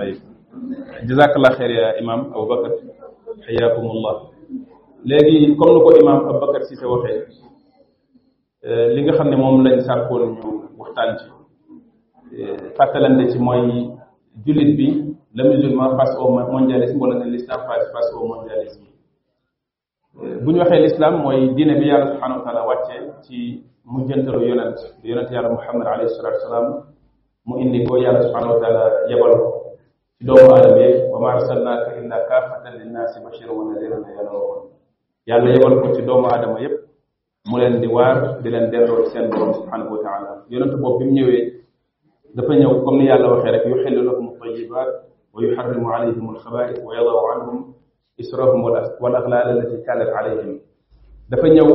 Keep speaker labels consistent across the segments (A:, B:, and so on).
A: ayib jazakallah xeer ya imam aboubacar xayaakumullah léegi comme nu ko imam aboubacar si sa waxee euh, li nga xam ne moom lañ sàkkoon ñu waxtaan ci euh, fàttalante ci mooy jullit bi le musulman face au mondialisme wala ne l'islam face au mondialisme bu ñu waxee lislaam mooy diine bi yàlla subhanahu wa taala wàcce ci mujjantalu yonent di yonent yàlla muhammad alayhi salatu wasalaam mu indi ko yàlla subhanahu wa taala yebal ko ci doomu aadama yi wa ma arsalnaaka illa kaafatan linnaasi bashiran wa nadiran la yàlla waxoon yàlla yebal ko ci doomu aadama yépp mu leen di waar di leen delloo seen borom subhanahu wa taala yonent boobu bi mu ñëwee dafa ñëw comme ni yàlla waxee rek yuxillu lahum altayibat wa yuxarrimu alayhim alxabais wa yadaw anhum israhum wal aglaal allati kaanat alayhim dafa ñëw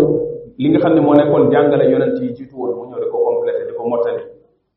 A: li nga xam ne moo nekkoon jàngale yonent yi jiitu woon mu ñëw di ko complété di ko mottali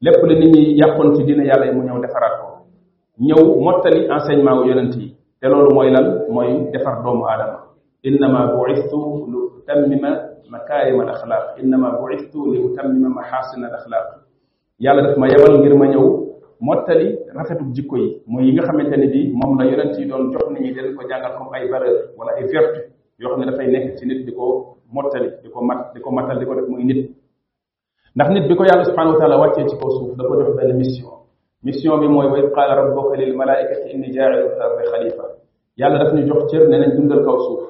A: lépp la nit ñi yàqoon ci dina yàlla yi mu ñëw defaraat ko ñëw mottali enseignement wu yonent yi te loolu mooy lan mooy defar doomu aadama innama bu'istu li utammima makaarima al axlaaq innama bu'istu li utammima maxaasina al axlaaq yàlla daf ma yebal ngir ma ñëw mottali rafetu jikko yi mooy yi nga xamante ne bii moom la yonent yi doon jox nit ñi dañ ko jàngal comme ay valeur wala ay vertu yoo xam ne dafay nekk ci nit di ko mottali di ko mat di ko matal di ko def muy nit ndax nit bi ko yàlla subhanahu wa taala wàccee ci kaw suuf da ko jox benn mission mission bi mooy wa id qaala rabbuka lil malaikati inni jaa'ilu fil ardi xalifa yàlla daf ñu jox cër ne nañ dundal kaw suuf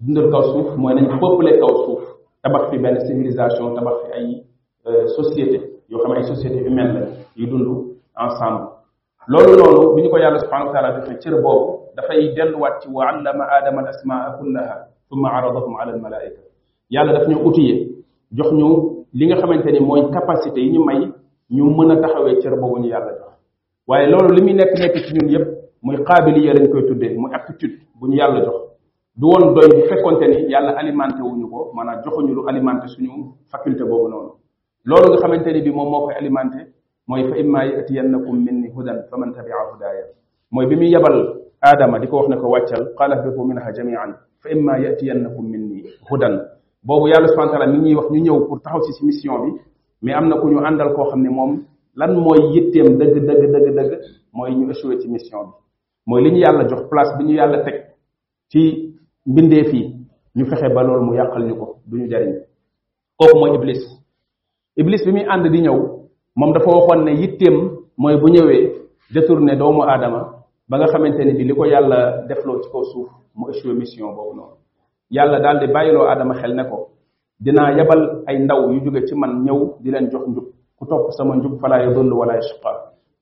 A: dundal kaw suuf mooy nañ peuplé kaw suuf tabax fi benn civilisation tabax fi ay société yoo xam ne ay société humaine la yu dund ensemble loolu noonu bi ñu ko yàlla subhanahu wa taala joxe cër boobu dafay delluwaat ci wa allama aadama al asmaa kullaha thumma aradahum ala al malaika yàlla daf ñu outillé jox ñu li nga xamante ni mooy capacité yi ñu may ñu mën a taxawee cër boobu ñu yàlla jox waaye loolu li muy nekk nekk ci ñun yépp muy qaabiliya lañ koy tuddee muy aptitude bu ñu yàlla jox du woon doy bu fekkonte ni yàlla alimenté wuñu ko maanaam joxuñu lu alimenté suñu faculté boobu noonu loolu nga xamante ni bi moom moo koy alimenté mooy fa imma yatiyannakum minni hudan fa man tabia hudaaya mooy bi muy yebal aadama di ko wax ne ko wàccal qaala ihbitu minha jamian fa imma yatiyannakum minni hudan boobu yàlla subhanahu wa taala mi ñuy wax ñu ñëw pour taxaw si si mission bi mais am na ku ñu àndal koo xam ne moom lan mooy yitteem dëgg dëgg dëgg dëgg mooy ñu échoué ci mission bi mooy li ñu yàlla jox place bi ñu yàlla teg ci mbindeef yi ñu fexe ba loolu mu yàqal ñu ko du ñu jariñ kooku mooy iblis iblis bi muy ànd di ñëw moom dafa waxoon ne yitteem mooy bu ñëwee détourné doomu aadama ba nga xamante ne bi li ko yàlla defloo ci kaw suuf mu échoué mission boobu noonu yàlla daal di bàyyiloo aadama xel ne ko dinaa yebal ay ndaw yu jóge ci man ñëw di leen jox njub ku topp sama njub falaa yadullu wala yashqa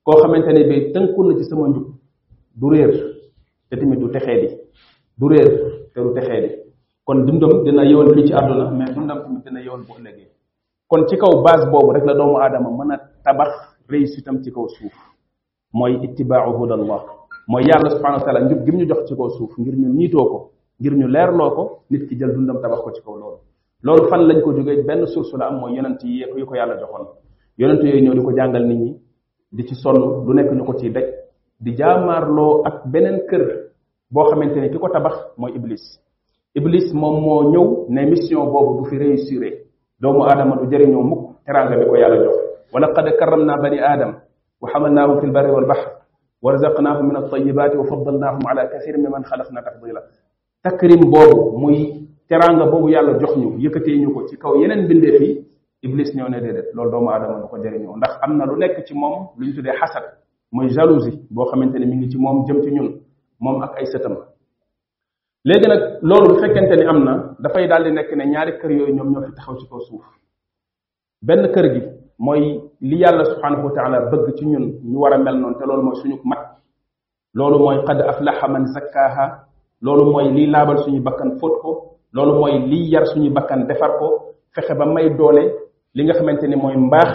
A: koo xamante ne bi tënku na ci sama njub du réer te tamit du texee di du réer te du texee di kon dundam dina yëwan fii ci àdduna mais dundam tamit dina yëwan bu ëllëgee kon ci kaw base boobu rek la doomu aadama mën a tabax réussite am ci kaw suuf mooy ittibaau hudallah mooy yàlla subhanahu wa taala njub gi mu ñu jox ci kaw suuf ngir ñu niitoo ko ngir ñu leerloo ko nit ki jël dundam tabax ko ci kaw loolu loolu fan lañ ko jógee benn source la am mooy yonent yi yu ko yàlla joxoon yonent yooyu ñëw di ko jàngal nit ñi di ci sonn lu nekk ñu ko ciy daj di jaamaarloo ak beneen kër boo xamante ne ki ko tabax mooy iblis iblis moom moo ñëw ne mission boobu du fi réussir doomu aadama du jëriñoo mukk teraanga bi ko yàlla jox wa laqad karramna bani aadam wa xamalnaahum fi lbarri walbaxr wa razaqnaahum min altayibaati wa faddalnaahum ala kathirin mimman xalaqna tafdila takrim boobu muy teraanga boobu yàlla jox ñu yëkkatee ñu ko ci kaw yeneen bindeef yi iblis ñëw ne déedéet loolu doomu aadama du ko jëriñoo ndax am na lu nekk ci moom lu ñu tuddee xasad mooy jalousie boo xamante ne mi ngi ci moom jëm ci ñun moom ak ay sëtam léegi nag loolu bu fekkente ni am na dafay daal di nekk ne ñaari kër yooyu ñoom ñoo fi taxaw ci kaw suuf benn kër gi mooy li yàlla subhanahu wa taala bëgg ci ñun ñu war a mel noonu te loolu mooy suñu mat loolu mooy qad aflaha man zakkaaha loolu mooy liy laabal suñu bakkan fóot ko loolu mooy liy yar suñu bakkan defar ko fexe ba may doole li nga xamante ni mooy mbaax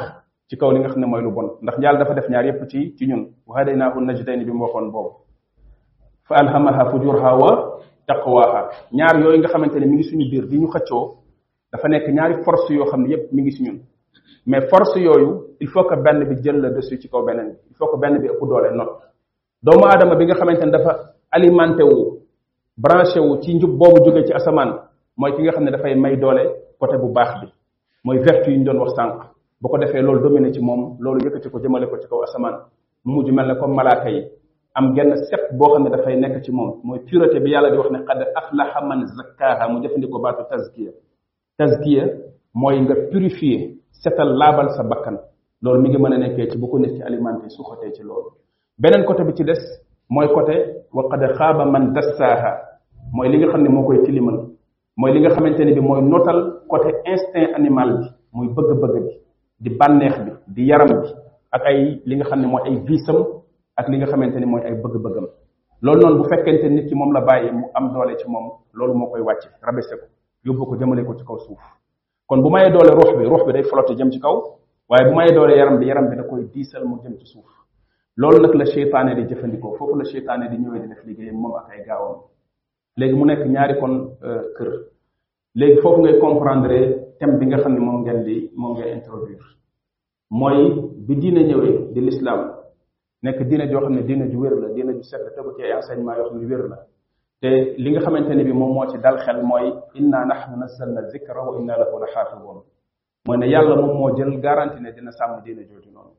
A: ci kaw li nga xam ne mooy lu bon ndax yàlla dafa def ñaar yépp ci ci ñun wa hadaynaahu najdayni bi mu waxoon boobu fa alhamaha fujurha wa taqwaha ñaar yooyu nga xamante ne mi ngi suñu biir di ñu xëccoo dafa nekk ñaari force yoo xam ne yépp mi ngi si ñun mais force yooyu il faut que benn bi jël la dessus ci kaw beneen bi il faut que benn bi ëpp doole not doomu aadama bi nga xamante ne dafa alimenté wu branché wu ci njub boobu jóge ci asamaan mooy ki nga xam ne dafay may doole côté bu baax bi mooy vertu yi ñu doon wax sànq bu ko defee loolu dominé ci moom loolu yëkkati ko jëmale ko ci kaw asamaan mu mujj mel ne comme malaaka yi am genn set boo xam ne dafay nekk ci moom mooy pureté bi yàlla di wax ne qad aflaha man zakkaha mu jëfandikoo baatu tazkiya tazkiya mooy nga purifier setal laabal sa bakkan loolu mi ngi mën a nekkee ci bu ko nit ki alimenté su xotee ci loolu beneen côté bi ci des mooy côté wa qad xaaba man dassaaha mooy li nga xam ne moo koy tilimal mooy li nga xamante ne bi mooy notal côté instinct animal bi muy bëgg-bëgg bi di bànneex bi di yaram bi ak ay li nga xam ne mooy ay visam ak li nga xamante ni mooy ay bëgg-bëggam loolu noonu bu fekkente nit ki moom la bàyyi mu am doole ci moom loolu moo koy wàcce rabese ko yóbbu ko jëmale ko ci kaw suuf kon bu mayee doole ruux bi ruux bi day flotte jëm ci kaw waaye bu mayee doole yaram bi yaram bi da koy diisal mu jëm ci suuf loolu nag la seytaane di jëfandikoo foofu la seytaane di ñëwee di def liggéeyam moom ak ay gaawam léegi mu nekk ñaari kon kër léegi foofu ngay comprendre thème bi nga xam ne moom ngeen di moom ngay introduire mooy bi diine ñëwee di lislaam nekk diine joo xam ne diine ju wér la diine ju set la tegu ci ay enseignement yoo xam ne wér la te li nga xamante ne bi moom moo ci dal xel mooy inna nahnu nazzalna zikra wa inna lahu lahafidun mooy ne yàlla moom moo jël garanti ne dina sàmm diine jooju noonu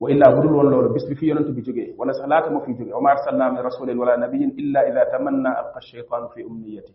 A: wa illaa bu dul woon loolu bis bi fi yonent bi jógee wala sax laata moo fi jógee wa ma arsalna min rasulin wala nabiyin illa ida tamanna alqa shaytaanu fi umniyati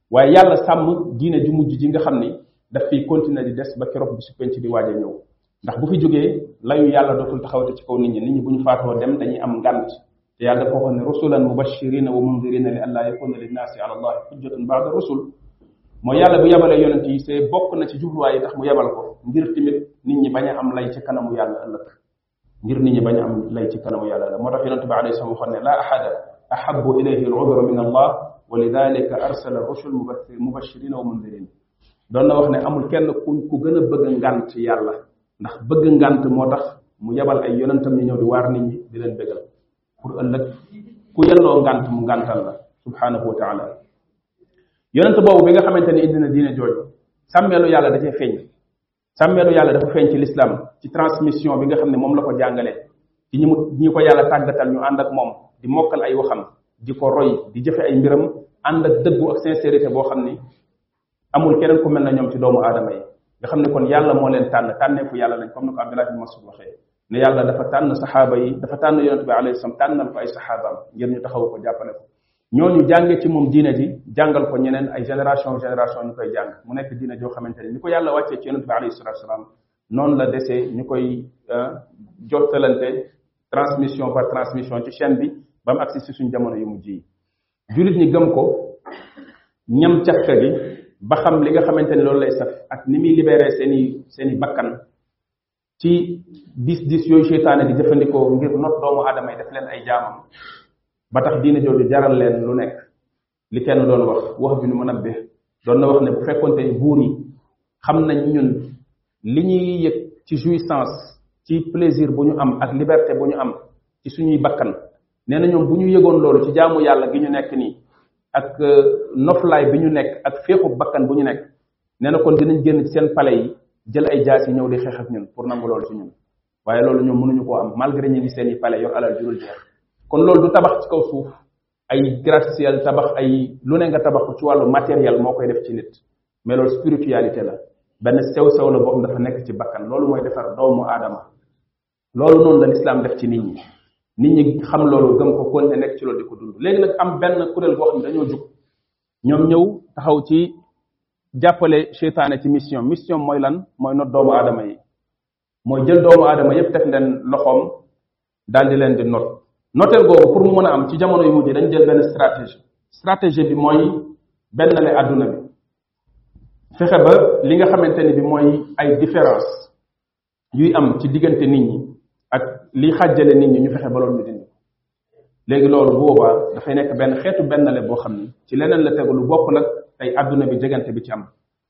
A: waaye yàlla sàmm diine ju mujj ji nga xam ni daf fiy continuer di des ba keroog bi su penc di waaj a ñëw ndax bu fi jógee layu yàlla dootul taxawate ci kaw nit ñi nit ñi bu ñu faatoo dem dañuy am ngànt te yàlla dafa waxoon ne rusulan mubashirina wa mundirina li an laa yakuna linnaasi ala allahi xujjatun baada rusul mooy yàlla bu yabalee yonent yi see bokk na ci jubluwaay yi tax mu yabal ko ngir tamit nit ñi bañ a am lay ci kanamu yàlla ëllëg ngir nit ñi bañ am lay ci kanamu yàlla la moo tax yonente bi alayhi salaam waxoon ne laa ahada ahabu ilayhi al-udra min allah wa lidalika arsala rusul mubashirina wa mundirin doon na wax ne amul kenn ku ku gën a bëgg ngant yàlla ndax bëgg ngant moo tax mu yabal ay yonentam ñu ñëw di waar nit ñi di leen bëggal pour ëllëg ku yelloo ngant mu ngantal la subhanahu wa taala yonent boobu bi nga xamante ne indi na diine jooju sàmmeelu yàlla da cee feeñ sàmmeelu yàlla dafa feeñ ci lislaam ci transmission bi nga xam ne moom la ko jàngale ci ñi mu ñi ko yàlla tàggatal ñu ànd ak moom di mokkal ay waxam di ko roy di jëfe ay mbiram ànd ak dëggu ak sincérité boo xam ni amul keneen ku mel na ñoom ci doomu aadama yi nga xam ne kon yàlla moo leen tànn tànneefu yàlla lañ comme ni ko Abdullah bin Mas'ud waxee ne yàlla dafa tànn saxaaba yi dafa tànn yonent bi alayhi salaam tànnal ko ay saxaabaam ngir ñu taxaw ko jàppale ko ñooñu jànge ci moom diine ji jàngal ko ñeneen ay génération génération ñu koy jàng mu nekk diine joo xamante ne ni ko yàlla wàccee ci yonent bi alayhi salatu wasalaam noonu la desee ñu koy jottalante transmission par transmission ci chaîne bi ba mu agsi si suñ jamono yu mujj yi julit ñi gëm ko ñam cafka gi ba xam li nga xamante ni loolu lay saf ak ni muy libéré seeni seeni bakkan ci dis dis yooyu seytaane di jëfandikoo ngir not doomu aadama yi def leen ay jaamam ba tax diine jooju jaral leen lu nekk li kenn doon wax wax bi nu mën a be doon na wax ne bu fekkonte ni buur yi xam nañ ñun li ñuy yëg ci jouissance ci plaisir bu ñu am ak liberté bu ñu am ci suñuy bakkan nee na ñoom bu ñu yëgoon loolu ci jaamu yàlla gi ñu nekk nii ak noflaay bi ñu nekk ak féexu bakkan bu ñu nekk nee na kon dinañ génn ci seen pale yi jël ay jaas yi ñëw di xeex ak ñun pour nangu loolu ci ñun waaye loolu ñoom mënuñu koo am malgré ñu ngi seen i pale yor alal jurul jeex kon loolu du tabax ci kaw suuf ay gratte-ciel tabax ay lu ne nga tabax ci wàllu matériel moo koy def ci nit mais loolu spiritualité la benn sew-sew la boobu dafa nekk ci bakkan loolu mooy defar doomu aadama loolu noonu la lislaam def ci nit ñi nit ñi xam loolu gëm ko kon ne nekk ci loolu di ko dund léegi nag am benn kuréel boo xam ne dañoo jóg ñoom ñëw taxaw ci jàppale seytaane ci mission mission mooy lan mooy not doomu aadama yi mooy jël doomu aadama yépp teg leen loxoom daal di leen di not noteel googu pour mu mën a am ci jamono yu mujj dañ jël benn stratégie stratégie bi mooy benn le àdduna bi fexe ba li nga xamante ni bi mooy ay différence yuy am ci diggante nit ñi ak liy xàjjale nit ñi ñu fexe ba loolu ñu dindi léegi loolu bu boobaa dafay nekk benn xeetu bennale boo xam ni ci leneen la tegu lu bokk nag tey àdduna bi jegante bi ci am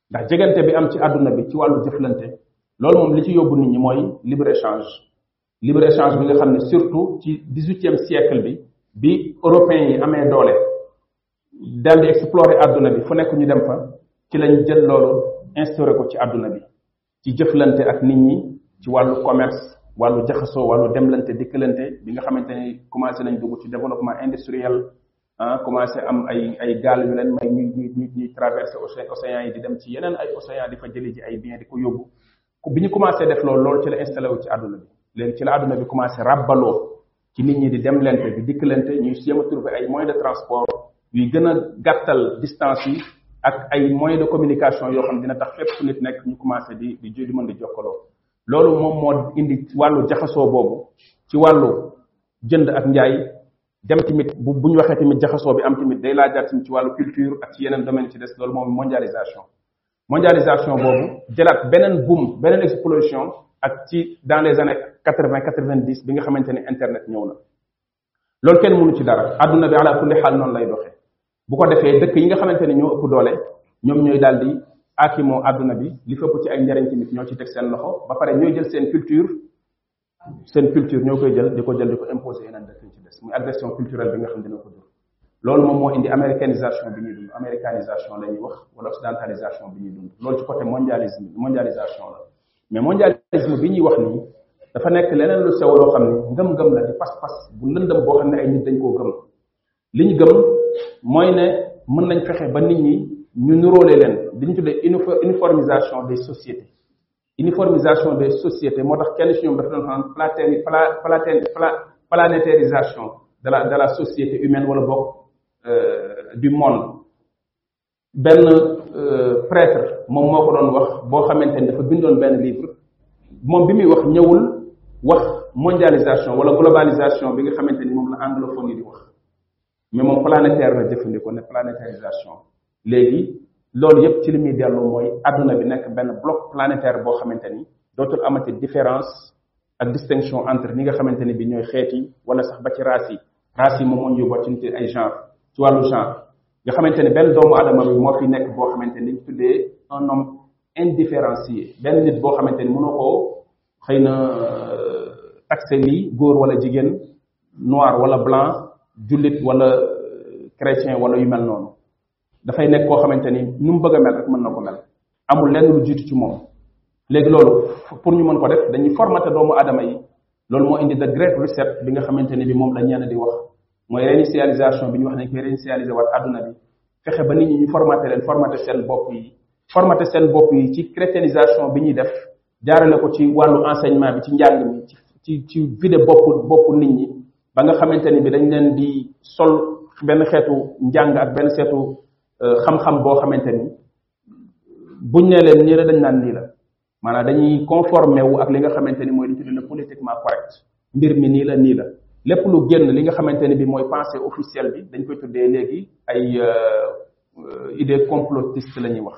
A: ndax jegante bi am ci àdduna bi ci wàllu jëflante loolu moom li ci yóbbu nit ñi mooy libre échange libre échange bi nga xam ne surtout ci dix-huitième siècle bi bi européens yi amee doole dal di explorer àdduna bi fu nekk ñu dem fa ci lañ jël loolu instauré ko ci àdduna bi ci jëflante ak nit ñi ci wàllu commerce wàllu jaxasoo wàllu demlante dikkalante bi nga xamante ni commencé nañ dugg ci développement industriel ah commencé am ay ay gaal yu leen may ñuy ñuy ñuy traversé océan yi di dem ci yeneen ay océan di fa jëli ji ay bien di ko yóbbu bi ñu commencé def loolu loolu ci la installé wu ci àdduna bi léegi ci la àdduna bi commencé ràbbaloo ci nit ñi di dem lente di dikk lente ñuy jéem a trouver ay moyens de transport yuy gën a gàttal distance yi ak ay moyens de communication yoo xam dina tax fépp fu nit nekk ñu commencé di di di mën di jokkaloo loolu moom moo indi wàllu jaxasoo boobu ci wàllu jënd ak njaay dem tamit bu bu ñu waxee tamit jaxasoo bi am tamit day laajaat tamit ci wàllu culture ak ci yeneen domaine ci des loolu moom mondialisation mondialisation boobu jëlaat beneen boom beneen explosion ak ci dans les années quatre vingt quatre vingt dix bi nga xamante ne internet ñëw na loolu kenn mënu ci dara àdduna bi ala kulli xaal noonu lay doxee bu ko defee dëkk yi nga xamante ne ñoo ëpp doole ñoom ñooy daal di aakimoo àdduna bi li fëpp ci ay njariñ tamit ñoo ci teg seen loxo ba pare ñooy jël seen culture seen culture ñoo koy jël di ko jël di ko imposer yeneen dëkk yi ci des muy agression culturelle bi nga xam dina ko jur loolu moom moo indi américanisation bi ñuy dund américanisation la ñuy wax wala occidentalisation bi ñuy dund loolu ci côté mondialisme mondialisation la mais mondialisme bi ñuy wax nii dafa nekk leneen lu sew loo xam ne ngëm-ngëm la di pas-pas bu lëndëm boo xam ne ay nit dañ koo gëm li ñu gëm mooy ne mën nañ fexe ba nit ñi ñu nuróole leen li ñu tuddee uniformisation des sociétés uniformisation des sociétés moo tax kenn si ñoom dafa doon xam platéri pla platéri pla planétarisation de la de la société humaine wala bokk du monde benn prêtre moom moo ko doon wax boo xamante ni dafa bindoon benn livre moom bi muy wax ñëwul wax mondialisation wala globalisation bi nga xamante ni moom la anglophone yi di wax mais moom planétaire la jëfandikoo ne planétarisation léegi loolu yëpp ci li muy dellu mooy adduna bi nekk benn bloc planétaire boo xamante ni dootul amati différence ak distinction entre ñi nga xamante ni bi ñooy xeet yi wala sax ba ci race yi race yi moom moo ñu yóbbuwaat ci nit ay genre ci wàllu genre nga xamante ni benn doomu adama bi moo fi nekk boo xamante ni ñu tuddee un homme indifférencié benn nit boo xamante ni mënoo koo xëy na taxe lii góor wala jigéen noir wala blanc jullit wala chrétien wala yu mel noonu dafay nekk koo xamante ni nu mu bëgg a mel rek mën na ko mel amul lenn lu jiitu ci moom léegi loolu pour ñu mën ko def dañuy formaté doomu aadama yi loolu moo indi the great reset bi nga xamante ni bi moom la ñenn di wax mooy réinitialisation bi ñu wax ne koy réinitialiser waat àdduna bi fexe ba nit ñi ñu formaté leen formaté seen bopp yi formaté seen bopp yi ci chrétienisation bi ñuy def jaarale ko ci wàllu enseignement bi ci njàng mi ci ci ci vide bopp bopp nit ñi ba nga xamante ni bi dañ leen di sol benn xeetu njàng ak benn seetu xam-xam boo xamante ni buñ ne leen nii la dañ naan nii la maanaam dañuy conformé wu ak li nga xamante ni mooy li tudd na politiquement correct mbir mi nii la nii la lépp lu génn li nga xamante ni bi mooy pensée officielle bi dañ koy tuddee léegi ay idée complotiste la ñuy wax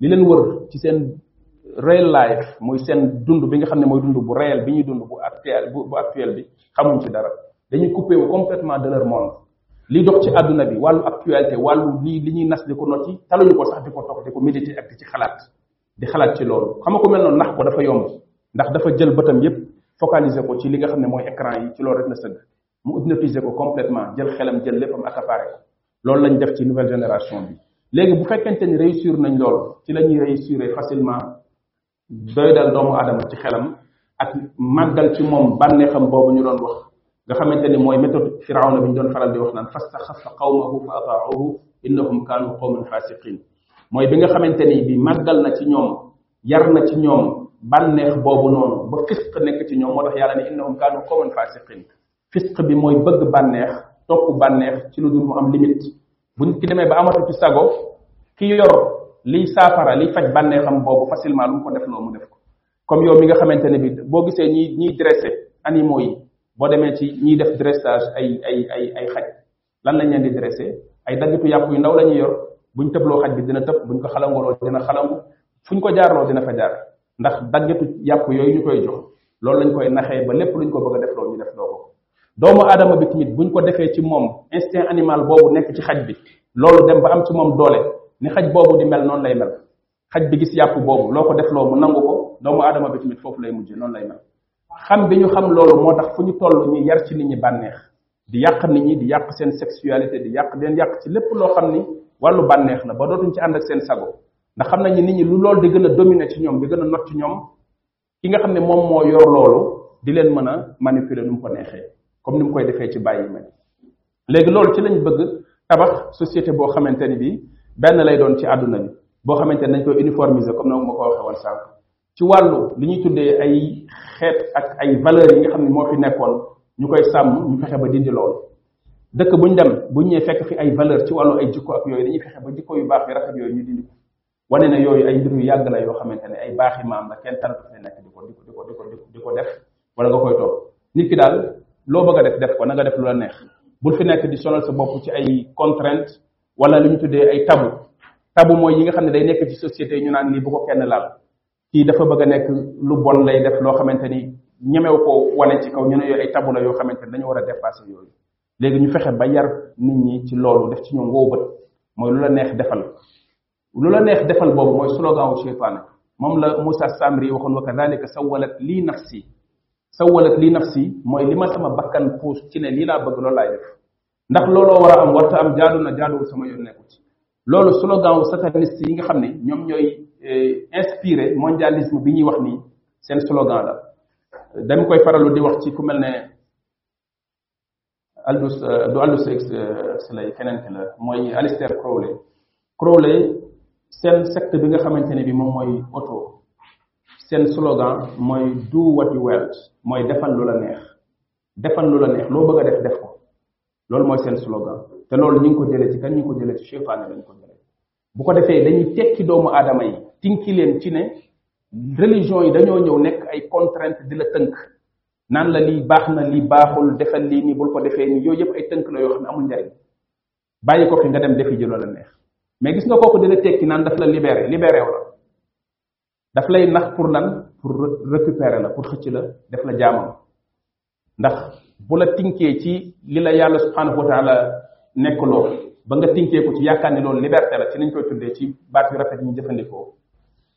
A: li leen wër ci seen real life mooy seen dund bi nga xam ne mooy dund bu réel bi ñuy dund bu actuel bu actuel bi xamuñ ci dara dañuy coupé wu complètement de leur monde li dox ci àdduna bi wàllu actualité wàllu lii li ñuy nas di ko nocci taluñu ko sax di ko toog di ko méditer ak di ci xalaat di xalaat ci loolu xam nga ko mel noonu nax ko dafa yomb ndax dafa jël bëtam yépp focaliser ko ci li nga xam ne mooy écran yi ci loolu rek la sëgg mu hypnotiser ko complètement jël xelam jël léppam accaparé ko loolu lañ def ci nouvelle génération bi léegi bu fekkente ni réussir nañ loolu ci la ñuy réussir facilement doy dal doomu aadama ci xelam ak màggal ci moom bànneexam boobu ñu doon wax nga xamante ni mooy méthode firawna bi ñu doon faral di wax naan fastaxafa qawmahu fa ataacuhu innahum kaanu qawman fasiqin mooy bi nga xamante ni bi màggal na ci ñoom yar na ci ñoom bànneex boobu noonu ba fisq nekk ci ñoom moo tax yàlla ne innahum kaanu qawman fasiqin fisq bi mooy bëgg bànneex topp bànneex ci lu dul mu am limite buñ ki demee ba amatu ci sago ki yor liy saafara liy faj bànneexam boobu facilement lu mu ko def loo mu def ko comme yow mi nga xamante ne bi boo gisee ñi ñiy dressé animaux yi boo demee ci ñiy def dressage ay ay ay ay xaj lan lañ leen di dressé ay daggitu yàpp yu ndaw la ñuy yor buñ tëbloo xaj bi dina tëb buñ ko xalangoloo dina xalangu fuñ ko jaarloo dina fa jaar ndax daggitu yàpp yooyu ñu koy jox loolu lañ koy naxee ba lépp luñ ko bëgg a def loo ñu def loo ko doomu aadama bi tamit buñ ko defee ci moom instinct animal boobu nekk ci xaj bi loolu dem ba am ci moom doole ni xaj boobu di mel noonu lay mel xaj bi gis yàpp boobu loo ko def loo mu nangu ko doomu aadama bi tamit foofu lay mujje noonu lay mel xam bi ñu xam loolu moo tax fu ñu toll ñu yar ci nit ñi bànneex di yàq nit ñi di yàq seen sexualité di yàq den yàq ci lépp loo xam ni wàllu bànneex la ba dootuñ ci ànd ak seen sago ndax xam nañu nit ñi lu loolu di gën a dominer ci ñoom di gën a not ci ñoom ki nga xam ne moom moo yor loolu di leen mën a manipuler nu mu ko neexee comme ni mu koy defee ci bàyyi ma léegi loolu ci lañ bëgg tabax société boo xamante ni bii benn lay doon ci àdduna bi boo xamante ni dañ koy uniformiser comme noonu ma ko waxee woon sànq ci wàllu li ñuy tuddee ay xeet ak ay valeurs yi nga xam ne moo fi nekkoon ñu koy sàmm ñu fexe ba dindi loolu dëkk bu ñu dem bu ñu ñëwee fekk fi ay valeur ci wàllu ay jikko ak yooyu dañuy fexe ba jikko yu baax yi rafet yooyu ñu dindi ko wane na yooyu ay mbir yu yàgg la yoo xamante ne ay baaxi maam la kenn taratu fee nekk di ko di ko di ko di ko di ko def wala nga koy toog nit ki daal loo bëgg a def def ko na nga def lu la neex bul fi nekk di sonal sa bopp ci ay contrainte wala lu ñu tuddee ay tabu tabu mooy yi nga xam ne day nekk ci société yi ñu naan lii bu ko kenn laal kii dafa bëgg a nekk lu bon lay def loo xamante ni ñemew ko wane ci kaw ñu ne yooyu ay tabu la yoo xamante ni dañu war a dépasser yooyu léegi ñu fexe ba yar nit ñi ci loolu def ci ñoom wow bët mooy lu la neex defal lu la neex defal boobu mooy slogan wu seytaane moom la Moussa Samri waxoon wa kadhalika sawalat lii nafsi sawalat lii nafsi mooy li ma sama bakkan puus ci ne lii laa bëgg loolu laay def ndax looloo war a am warta am jaadu na jaaduwul sama yoon nekku ci loolu slogan wu sataniste yi nga xam ne ñoom ñooy inspiré mondialisme bi ñuy wax nii seen slogan la dañ koy faralu di wax ci ku mel ne Aldous du Aldous Huxley keneen ki la mooy Alistair Crowley Crowley seen secte bi nga xamante ne bi moom mooy auto seen slogan mooy do what you want mooy defal lu la neex defal lu la neex loo bëgg a def def ko loolu mooy seen slogan te loolu ñu ngi ko jëlee ci kan ñu ngi ko jëlee ci seytaane lañ ko jëlee bu ko defee dañuy tekki doomu aadama yi tinki leen ci ne religion yi dañoo ñëw nekk ay contrainte di la tënk naan la lii baax na lii baaxul defal lii nii bul ko defee nii yooyu yëpp ay tënk la yoo xam ne amul njariñ bàyyi ko fi nga dem defi ji loola neex mais gis nga kooku dina tekki naan daf la libéré libéré wu la daf lay nax pour lan pour récupérer la pour xëcc la def la jaamam ndax bu la tinkee ci li la yàlla subhanahu wa taala nekk loo ba nga tinkee ko ci yaakaar ni loolu liberté la ci niñ koy tuddee ci baat yu rafet ñu jëfandikoo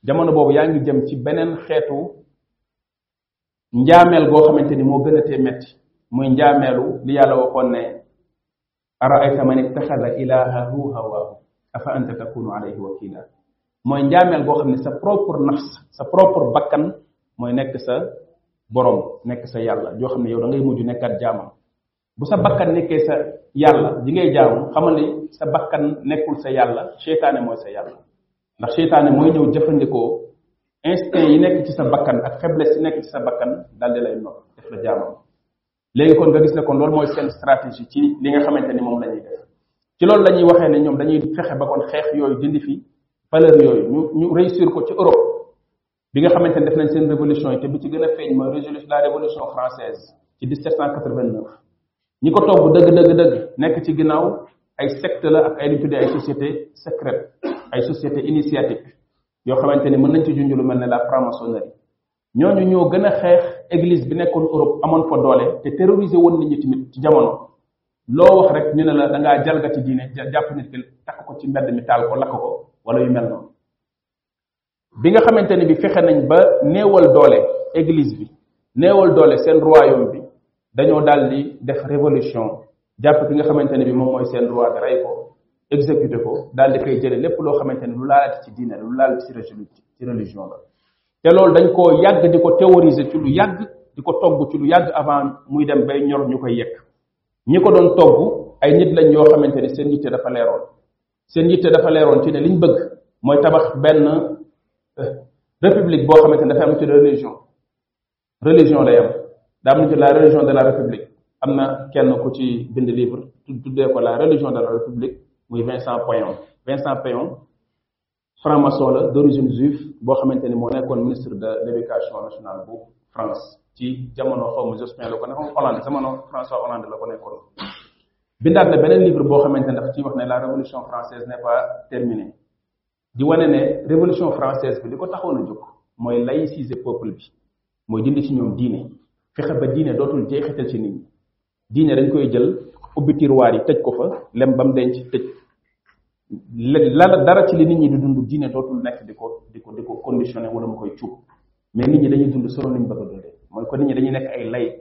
A: jamono boobu yaa ngi jëm ci beneen xeetu njaameel goo xamante ni moo gën a tee metti muy njaameelu li yàlla waxoon ne araayta man ittaxada ilahahu hawaahu afa anta takunu alayhi wakila mooy njaameel goo xam ne sa propre nafs sa propre bakkan mooy nekk sa borom nekk sa yàlla joo xam ne yow da ngay mujj nekkaat jaamam bu sa bakkan nekkee sa yàlla ji ngay jaamu xamal ni sa bakkan nekkul sa yàlla seytaane mooy sa yàlla ndax seytaane mooy ñëw jëfandikoo instinct yi nekk ci sa bakkan ak faiblesse yi nekk ci sa bakkan daal di lay nopp def la jaamam léegi kon nga gis ne kon loolu mooy seen stratégie ci li nga xamante ni moom la ñuy def ci loolu la ñuy waxee ne ñoom dañuy fexe ba kon xeex yooyu dindi fi valeur yooyu ñu ñu réussir ko ci Europe bi nga xamante ne def nañ seen révolution yi te bi ci gën a feeñ mooy révolution la révolution française ci 1789 ñi ko togg dëgg dëgg dëgg nekk ci ginnaaw ay secte la ak ay li tuddee ay société secrète ay société initiatique yoo xamante ni mën nañ ci junj lu mel ne la franc-maçonnerie ñooñu ñoo gën a xeex église bi nekkoon Europe amoon fa doole te terroriser woon nit ñi tamit ci jamono loo wax rek ñu ne la da ngaa jalgati diine jàpp nit ki takk ko ci mbedd mi taal ko lakk ko wala yu mel noonu bi nga xamante ne bi fexe nañ ba néewal doole église bi néewal doole seen royaume bi dañoo daal di def révolution jàpp ki nga xamante ne bi moom mooy seen roi bi rey ko exécuté ko daal di koy jële lépp loo xamante ne lu laalati ci diine lu laalati ci religion ci religion la te loolu dañ koo yàgg di ko théoriser ci lu yàgg di ko togg ci lu yàgg avant muy dem bay ñor ñu koy yekk ñi ko doon togg ay nit lañ yoo xamante ne seen yitte dafa leeroon seen yitte dafa leeroon ci ne liñ bëgg mooy tabax benn république boo xamante ne dafa am ci religion religion lay am daa am ci la religion de la république am na kenn ku ci bind livre tuddee ko la religion de la république muy Vincent Payon Vincent Payon franc-maçon la d'origine juive boo xamante ni moo nekkoon ministre de l'éducation nationale bu France ci jamono xaw ma Jospin la ko nekkoon Hollande jamono François Hollande la ko nekkoon bindaat na beneen livre boo xamante ne dafa ciy wax ne la révolution française n'est pas terminée di wane ne révolution française bi li ko taxoon a jóg mooy laïciser peuple bi mooy dindi ci ñoom diine fexe ba diine dootul jeexital ci nit ñi diine dañ koy jël ubbi tiroir yi tëj ko fa lem ba mu denc tëj la dara ci li nit ñi di dund diine dootul nekk di ko di ko di ko conditionné wala mu koy cuub mais nit ñi dañuy dund solo ni ñu bëgg a dundee mooy ko nit ñi dañuy nekk ay laïc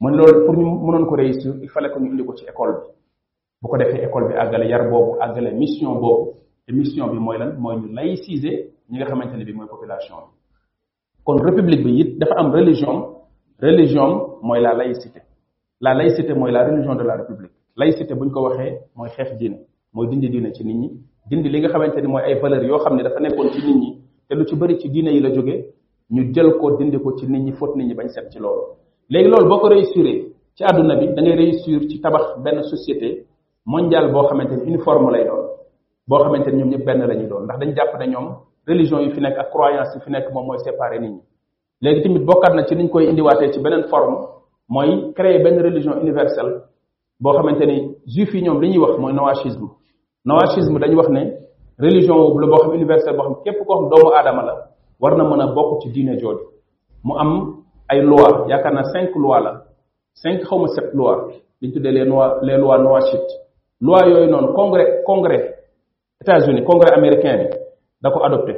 A: man loolu pour ñu mënoon ko réussir il fallait que ñu indi ko ci école bi bu ko defee école bi àggale yar boobu àggale mission boobu te mission bi mooy lan mooy ñu laïciser ñi nga xamante ne bi mooy population bi kon république bi it dafa am religion religion mooy la laïcité la laïcité mooy la religion de la république laïcité bu ñu ko waxee mooy xeex diine mooy dindi diine ci nit ñi dindi li nga xamante ni mooy ay valeurs yoo xam ne dafa nekkoon ci nit ñi te lu ci bëri ci diine yi la jógee ñu jël ko dindi ko ci nit ñi fóot nit ñi bañ set ci loolu léegi loolu boo ko réussir ci àdduna bi da ngay réussir ci tabax benn société mondiale boo xamante ni uniforme lay doon boo xamante ni ñoom ñëpp benn la ñuy doon ndax dañ jàpp ne ñoom religion yi fi nekk ak croyance yi fi nekk moom mooy séparer nit ñi léegi tamit bokkaat na ci niñ koy indiwaatee ci beneen forme mooy créer benn religion universelle boo xamante ni juif yi ñoom li ñuy wax mooy noachisme noachisme dañu wax ne religion la boo xam universelle boo xam képp koo xam doomu aadama la war na mën a bokk ci diine jooju mu am ay loi yaakaar naa cinq loi la cinq xaw ma sept loi liñ tuddee les lois les lois Noachit loi yooyu noonu congrès congrès États-Unis congrès américain bi da ko adopté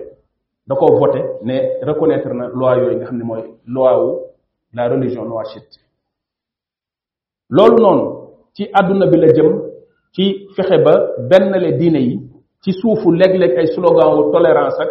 A: da ko voté ne reconnaître na loi yooyu nga xam ne mooy loi wu la religion Noachit loolu noonu ci àdduna bi la jëm ci fexe ba benn le diine yi ci suufu léeg-léeg ay slogan wu tolérance ak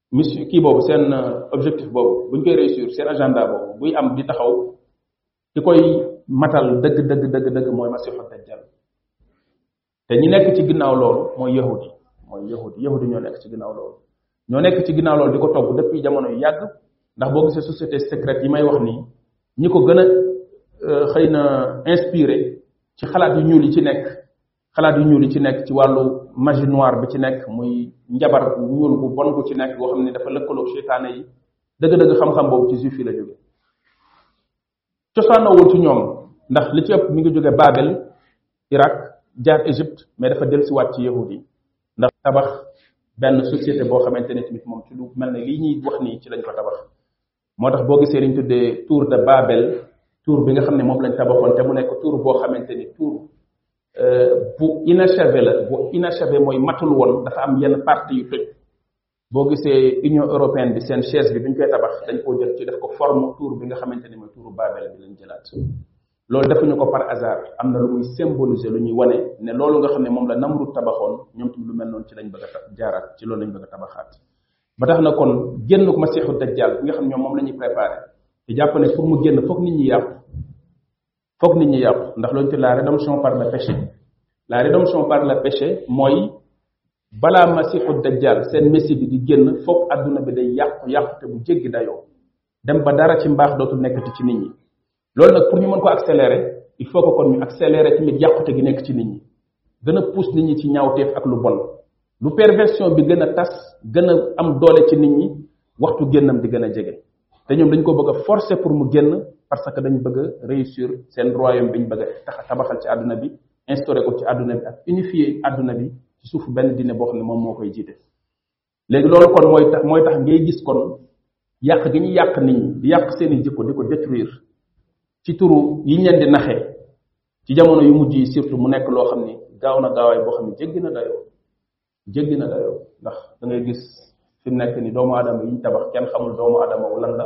A: mission kii boobu seen objectif boobu buñ koy réussir seen agenda boobu buy am di taxaw di koy matal dëgg dëgg dëgg dëgg mooy masiixu dajjal te ñi nekk ci ginnaaw loolu mooy yahudi mooy yahudi yahudi ñoo nekk ci ginnaaw loolu ñoo nekk ci ginnaaw loolu di ko togg depuis jamono yu yàgg ndax boo gisee société secrète yi may wax nii ñi ko gën a xëy na inspiré ci xalaat yu ñuul yi ci nekk xalaat yu ñuul yi ci nekk ci wàllu magie noire bi ci nekk muy njabar bu ñuul bu bon bu ci nekk boo xam ne dafa lëkkaloog seytaane yi dëgg-dëgg xam-xam boobu ci juif yi la jóge cosaanoowul ci ñoom ndax li ci ëpp mi ngi jóge Babel Irak jaar Égypte mais dafa dellusiwaat ci yahud yi ndax tabax benn société boo xamante ne tamit moom ci lu mel ne lii ñuy wax nii ci lañ ko tabax moo tax boo gisee liñ tuddee tour de Babel tour bi nga xam ne moom lañ tabaxoon te mu nekk tour boo xamante ni tour bu inachevé la bu inachevé mooy matul woon dafa am yenn partie yu tëj boo gisee Union européenne bi seen chaise bi bi ñu koy tabax dañ koo jël ci def ko forme tour bi nga xamante ni mooy touru Babel bi lañ jëlaat loolu defuñu ko par hasard am na lu muy symboliser lu ñuy wane ne loolu nga xam ne moom la Namrud tabaxoon ñoom tam lu mel noonu ci lañ bëgg a jaaraat ci loolu lañ bëgg a tabaxaat ba tax na kon génn ko masiixu dajjal bi nga xam ñoom moom la ñuy préparé te jàpp ne pour mu génn foog nit ñi yàqu foog nit ñi yàqu ndax loolu ci la rédemption par le péché la rédemption par le péché mooy balaa masiixu dajjal seen messi bi di génn foog àdduna bi day yàqu yàqu te bu jéggi dayoo dem ba dara ci mbaax dootul nekkati ci nit ñi loolu nag pour ñu mën ko accélérer il faut que kon ñu accélérer tamit yàqute gi nekk ci nit ñi gën a pousse nit ñi ci ñaawteef ak lu bon lu perversion bi gën a tas gën a am doole ci nit ñi waxtu génnam di gën a jege te ñoom dañ ko bëgg a forcer pour mu génn parce que dañ bëgg a réussir seen royaume bi ñu bëgg a tax tabaxal ci àdduna bi instauré ko ci àdduna bi ak unifier àdduna bi ci suufu benn diine boo xam ne moom moo koy jiite léegi loolu kon mooy tax mooy tax ngay gis kon yàq gi ñu yàq nit ñi di yàq seeni jikko di ko détruire ci turu yi ñu leen di naxee ci jamono yu mujj yi surtout mu nekk loo xam ni gaaw na gaawaay boo xam ne jéggi na dayoo jéggi na dayoo ndax da ngay gis fi mu nekk ni doomu aadama yi ñu tabax kenn xamul doomu aadama wu lan la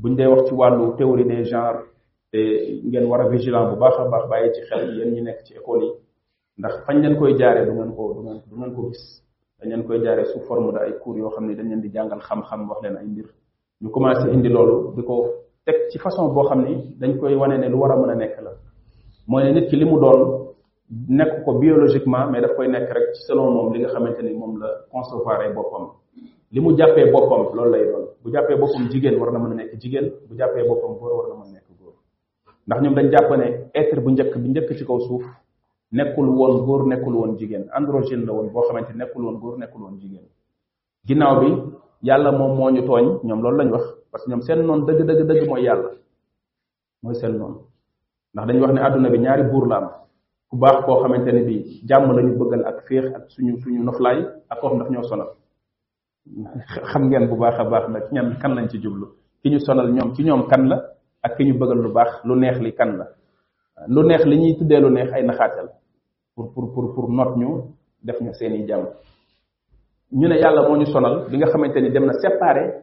A: buñ dee wax ci wàllu théorie des genres te ngeen war a vigilant bu baax a baax bàyyi ci xel yéen ñi nekk ci école yi ndax fañ leen koy jaaree du ngeen ko du ngeen du ngeen ko gis dañ leen koy jaaree sous forme de ay cours yoo xam ne dañ leen di jàngal xam-xam wax leen ay mbir ñu commencé indi loolu di ko teg ci façon boo xam ni dañ koy wane ne lu war a mën a nekk la mooy ne nit ki li mu doon nekk ko biologiquement mais daf koy nekk rek selon moom li nga xamante ni moom la concevoir ay boppam li mu jàppee boppam loolu lay doon bu jàppee boppam jigéen war na mën a nekk jigéen bu jàppee boppam góor war na mën a nekk góor ndax ñoom dañ jàpp ne être bu njëkk bi njëkk ci kaw suuf nekkul woon góor nekkul woon jigéen androgyne la woon boo xamante nekkul woon góor nekkul woon jigéen ginnaaw bi yàlla moom moo ñu tooñ ñoom loolu lañ wax parce que ñoom seen noon dëgg dëgg dëgg mooy yàlla mooy seen noon ndax dañuy wax ne àdduna bi ñaari buur la am ku baax koo xamante ne bii jàmm lañu bëggal ak féex ak suñu suñu noflaay ak koo xam daf ñoo sonal xam ngeen bu baax a baax nag ñan kan lañ ci jublu ki ñu sonal ñoom ci ñoom kan la ak ki ñu bëggal lu baax lu neex li kan la lu neex li ñuy tuddee lu neex ay naxaate la pour pour pour pour noot ñu def ñu seeni jàmm ñu ne yàlla moo ñu sonal bi nga xamante ni dem na séparé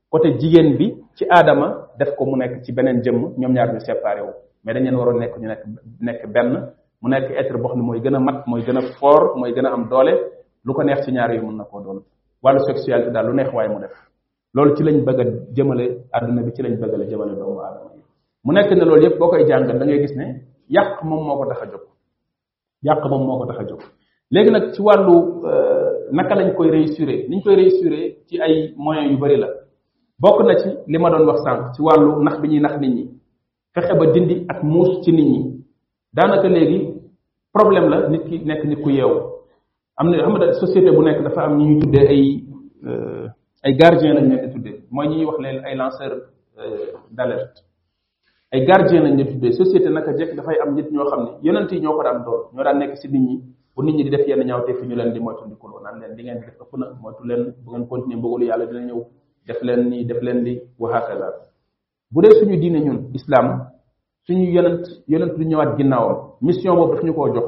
A: côté jigéen bi ci aadama def ko mu nekk ci beneen jëmm ñoom ñaar ñu séparé wu mais dañ leen waroon nekk ñu nekk nekk benn mu nekk être boo xam ne mooy gën a mat mooy gën a fort mooy gën a am doole lu ko neex ci ñaar yooyu mën na koo doon wàllu sexualité daal lu neex waaye mu def loolu ci lañ bëgg a jëmale àdduna bi ci lañ bëgg la jëmale doomu aadama yi mu nekk ne loolu yëpp boo koy jàngal da ngay gis ne yàq moom moo ko tax a jóg yàq moom moo ko tax a jóg léegi nag ci wàllu euh, naka lañ koy réussir niñ koy réussir ci ay moyens yu bari la bokk na ci li ma doon wax sànq ci wàllu nax bi ñuy nax nit ñi fexe ba dindi ak muus ci nit ñi daanaka léegi problème la nit ki nekk nit ku yeewu am na xam nga société bu nekk dafa am ñu ñuy tuddee ay ay gardien lañ leen di tuddee mooy ñi ñuy wax leen ay lanceur d'alerte ay gardien lañ leen tuddee société naka jekk dafay am nit ñoo xam ne yonent yi ñoo ko daan doon ñoo daan nekk si nit ñi bu nit ñi di def yenn ñaawte fi ñu leen di moytu ndikuloo naan leen li ngeen di def ëpp na moytu leen bu ngeen continuer bëggalu yàlla dina ñëw def leen nii def leen li wa hakaza bu dee suñu diine ñun islam suñu yonent yonent du ñëwaat ginnaawam mission boobu daf ñu koo jox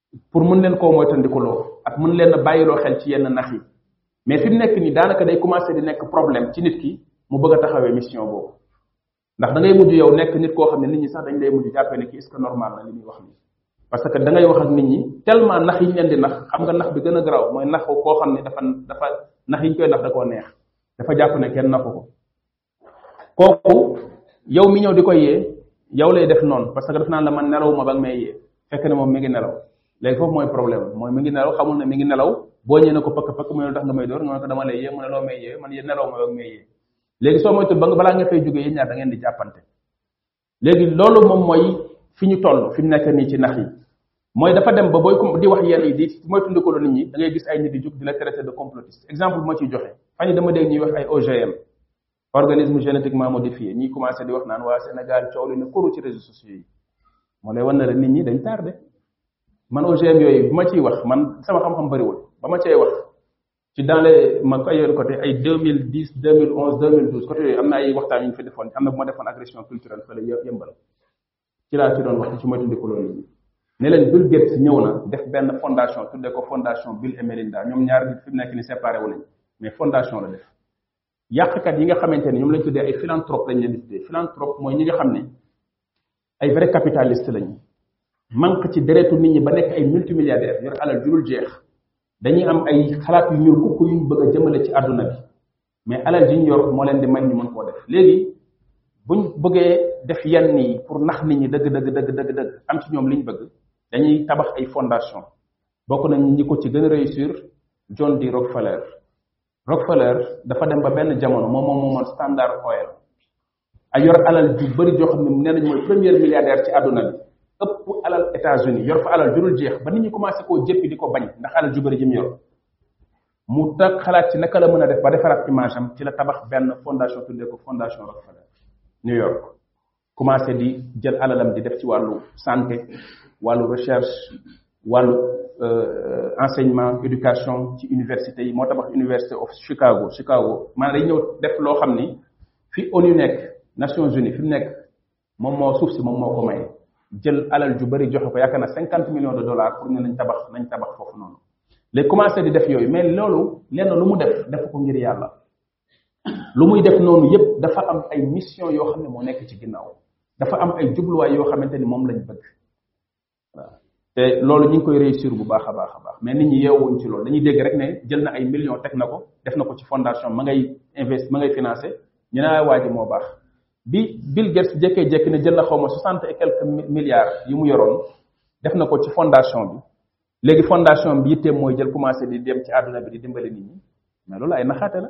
A: pour mën leen koo moytandikuloo ak mën leen a bàyyiloo xel ci yenn nax yi mais fi mu nekk nii daanaka day commencé di nekk problème ci nit ki mu bëgg a taxawee mission boobu ndax da ngay mujj yow nekk nit koo xam ne nit ñi sax dañ lay mujj jàppee ne kii est-ce que normal na li muy wax nii parce que da ngay wax ak nit ñi tellement nax yi ñu leen di nax xam nga nax bi gën a garaaw mooy nax koo xam ne dafa dafa nax yi ñu koy nax da koo neex dafa jàpp ne kenn naxu ko kooku yow mi ñëw di ko yee yow lay def noonu parce que daf naan la man nelaw ma ba nga may yee fekk ne moom mi ngi nelaw léegi foofu mooy problème mooy mi ngi nelaw xamul ne mi ngi nelaw boo ñëwee ne ko pakk pakk mu ne tax nga may door nga ne ko dama lay yee mu ne loo may yee man yee nelaw ma ba nga may yee léegi soo moytu ba nga balaa nga fay jógee yéen ñaar da ngeen di jàppante léegi loolu moom mooy fi ñu toll fi mu nekk nii ci nax yi mooy dafa dem ba booy com di wax yenn yi di mooy tundi ko nit ñi da ngay gis ay nit di jóg di la traité de complotiste exemple bu ma ciy joxe fan yi dama dégg ñuy wax ay OGM organisme génétiquement modifié ñi commencé di wax naan waa Sénégal coow li ne kuru ci réseaux sociaux yi moo lay wan ne la nit ñi dañ tardé man OGM yooyu bu ma ciy wax man sama xam-xam bëriwul ba ma cay wax ci dans les ma ko ayoon côté ay 2010 2011 2012 côté yooyu am na ay waxtaan yu ñu fi defoon am na bu ma defoon agression culturelle fële yëmbal ci laa ci doon wax ci moytandiku loolu ne leen Bill Gates ñëw na def benn fondation tuddee ko fondation Bill et Melinda ñoom ñaar nit fi mu nekk ni séparé wu nañ mais fondation la def yàqkat yi nga xamante ne ñoom lañ tuddee ay philanthrope lañ leen di tuddee philanthrope mooy ñi nga xam ne ay vrai capitaliste lañu manque ci deretu nit ñi ba nekk ay multimilliardaires yor alal jurul jeex dañuy am ay xalaat yu ñuul kukk yu ñu bëgg a jëmale ci àdduna bi mais alal ji ñu yor moo leen di may ñu mën koo def léegi buñ bëggee def yenn yi pour nax nit ñi dëgg dëgg dëgg dëgg dëgg am ci ñoom liñ bëgg dañuy tabax ay fondation bokk nañ ñi ko ci gën a réussir John D Rockefeller Rockefeller dafa dem ba benn jamono moom moom moomoon Standard Oil a yor alal ju bëri joo xam ne nee nañ mooy premier milliardaire ci àdduna bi ëpp alal États-Unis yor fa alal jurul jeex ba nit ñi commencé koo jëppi di ko bañ ndax alal ju bëri ji mu yor mu tag xalaat ci naka la mën a def ba defaraat image am ci la tabax benn fondation tuddee ko fondation Rockefeller New York commencé di jël alalam di def ci wàllu santé wàllu recherche wàllu euh, enseignement éducation ci université yi moo tabax université of Chicago Chicago maanaam day ñëw def loo xam ni fi ONU nekk Nations Unies fi mu nekk moom moo suuf si moom moo ko may jël alal ju bari joxe ko yaakaar na cinquante millions de dollars pour ne nañ tabax nañ tabax foofu noonu léegi commencé di def yooyu mais loolu lenn lu mu def def ko ngir yàlla lu muy def noonu yépp dafa am ay mission yoo xam ne moo nekk ci ginnaaw dafa am ay jubluwaay yoo xamante ni moom lañ bëgg waaw te loolu ñu ngi koy réussir bu baax a baax a baax mais nit ñi yeewuñ ci loolu dañuy dégg rek ne jël na ay millions teg na ko def na ko ci fondation ma ngay invest ma ngay financé ñu ne waa ji moo baax bi Bill Gates jékkee-jékki ne jël na xaw ma soixante et quelques milliards yu mu yoroon def na ko ci fondation bi léegi fondation bi yitteem mooy jël commencé di dem ci àdduna bi di dimbali nit ñi mais loolu ay naxaate la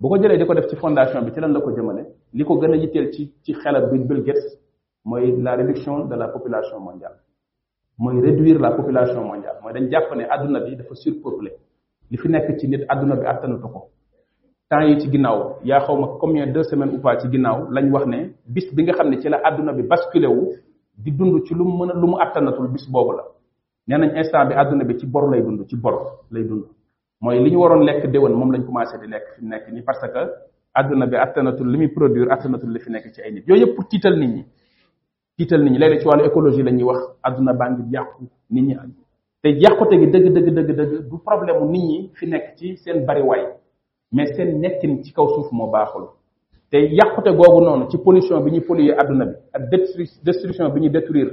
A: bu ko jëlee di ko def ci fondation bi ci lan la ko jëmale li ko gën a yitteel ci ci xelal bi Bill Gates mooy la réduction de la population mondiale mooy réduire la population mondiale mooy dañ jàpp ne adduna bi dafa surpeuplé li fi nekk ci nit adduna bi attanatu ko temps yi ci ginnaaw yaa xaw ma combien deux semaines ou pas ci ginnaaw lañ wax ne bis bi nga xam ne ci la adduna bi basculé wu di dund ci lu mu mën a lu mu attanatul bis boobu la nee nañ instant bi adduna bi ci bor lay dund ci bor lay dund mooy li ñu waroon lekk déwén moom lañ commencé di lekk fi nekk nii parce que àdduna bi attanatul li muy produire attanatul li fi nekk ci ay nit yooyu yëpp pour tiital nit ñi tiital nit ñi léeg-léeg ci wàllu écologie la ñuy wax àdduna baa ngi yàqu nit ñi te yàqute gi dëgg dëgg dëgg dëgg du problème mu nit ñi fi nekk ci seen bariwaay mais seen nekkin ci kaw suuf moo baaxul te yàqute googu noonu ci pollution bi ñuy polluer àdduna bi ak destruction bi ñuy détruire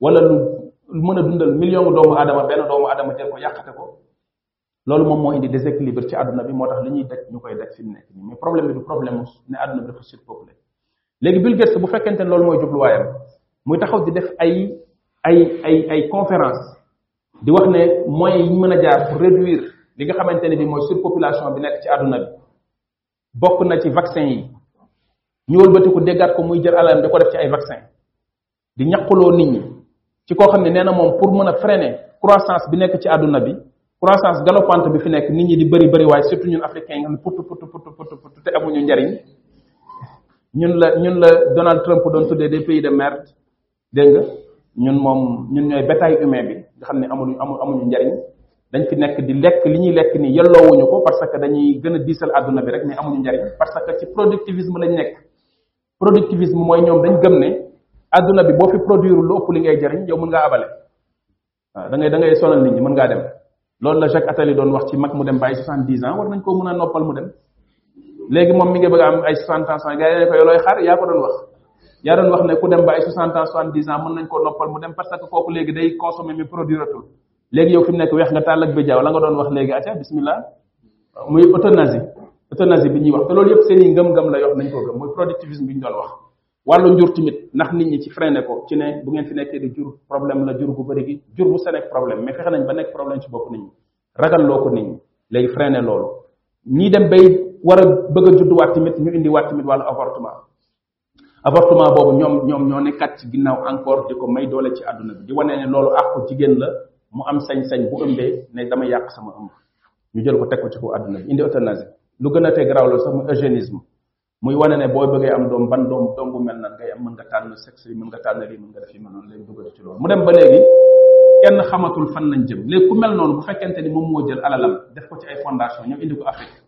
A: wala lu mën a dundal million doomu aadama benn doomu aadama jël ko yàqate ko loolu moom moo indi déséquilibre ci àdduna bi moo tax li ñuy daj ñu koy daj fi mu nekk nii mais problème bi du problème mu ne àdduna bi dafa surpeuplé léegi Bill Gates bu fekkente ne loolu mooy jubluwaayam muy taxaw di def ay ay ay ay conférence di wax ne moyens yi ñu mën a jaar pour réduire li nga xamante ne bi mooy surpopulation bi nekk ci àdduna bi bokk na ci vaccin yi ñu wëlbatiku déggaat ko muy jël alal di ko def ci ay vaccin di ñaquloo nit ñi ci koo xam ne nee na moom pour mën a freiner croissance bi nekk ci àdduna bi croissance galopante bi fi nekk nit ñi di bëri bëri waaye surtout ñun africains yi nga xam ne putu putu putu putu putu te amuñu njariñ ñun la ñun la Donald Trump doon tuddee des pays de merde dégg nga ñun moom ñun ñooy bétail humain bi nga xam ne amuñu amu amuñu njariñ dañ fi nekk di lekk li ñuy lekk ni yelloowuñu ko parce que dañuy gën a diisal àdduna bi rek mais amuñu njariñ parce que ci productivisme lañ nekk productivisme mooy ñoom dañ gëm ne àdduna bi boo fi produire lu ëpp li ngay jariñ yow mën ngaa abale waaw da ngay da ngay sonal nit ñi mën ngaa dem loolu la Jacques Attali doon wax ci mag mu dem ba ay soixante-dix ans war nañ koo mën a noppal mu dem léegi moom mi ngi bëgg a am ay soixante ans soixante gars yi ko yolooy xaar yaa ko doon wax yaa doon wax ne ku dem ba ay soixante ans soixante-dix ans mën nañ koo noppal mu dem parce que kooku léegi day consommer mi produiratul léegi yow fi mu nekk weex nga tàll ak bëjaaw la nga doon wax léegi aca bismillah muy euthanasie euthanasie bi ñuy wax te loolu yëpp seen i ngëm-ngëm la yoo nañ ko gëm mooy productivisme bi ñu doon wax wàllu njur tamit ndax nit ñi ci freiné ko ci ne bu ngeen fi nekkee di jur problème la jur gu bëri gi jur bu sa nekk problème mais fexe nañ ba nekk problème ci bopp nit ñi ragal loo ko nit ñi léegi freiné loolu ñii dem bay war a bëgg a judduwaat tamit ñu indi waat tamit wàllu avortement avortement boobu ñoom ñoom ñoo nekkat ci ginnaaw encore di ko may doole ci àdduna bi di wane ne loolu àqu jigéen la mu am sañ-sañ bu ëmbee ne dama yàq sama ëmb ñu jël ko teg ko ci kaw àdduna bi indi euthanasie lu gën a tee garaaw loolu sax mu eugénisme muy wane ne boo bëggee am doom ban doom doom bu mel nan ngay am mën nga tànn sexe yi mën nga tànn lii mën nga def yi mel noonu lay dugal ci loolu mu dem ba léegi kenn xamatul fan lañ jëm léegi ku mel noonu bu fekkente ni moom moo jël alalam def ko ci ay fondation ñoo indi ko Afrique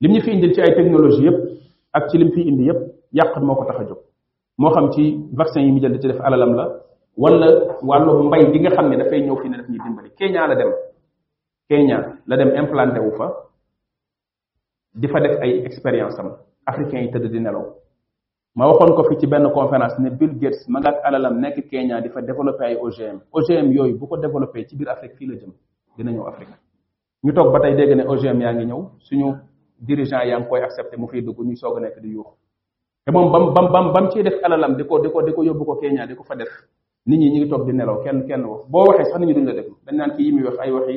A: lim ñu fi indil ci ay technologie yépp ak ci lim fi indi yépp yàq moo ko tax a jóg moo xam ci vaccin yi mu jël di ci def alalam la wala wàllu mbay gi nga xam ne dafay ñëw fi ne daf ñuy dimbali Kenya la dem Kenya la dem implanté wu fa di fa def ay expérience am africains yi tëdd di nelaw ma waxoon ko fi ci benn conférence ne Bill Gates ma nga ak alalam nekk Kenya di fa développé ay OGM OGM yooyu bu ko développé ci biir Afrique fii la jëm dina ñëw Afrique ñu toog ba tey dégg ne OGM yaa ngi ñëw suñu dirigeant yaa ngi koy accepté mu fiy dugg ñuy soog a nekk di yuuxu te moom bam bam bam bam ciy def alalam di ko di ko di ko yóbbu ko Kenya di ko fa def nit ñi ñu ngi toog di nelaw kenn kenn wax boo waxee sax nit ñi duñ la def dañ naan kii yi muy wax ay waxi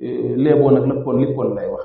A: léeboon ak lëppoon lippoon lay wax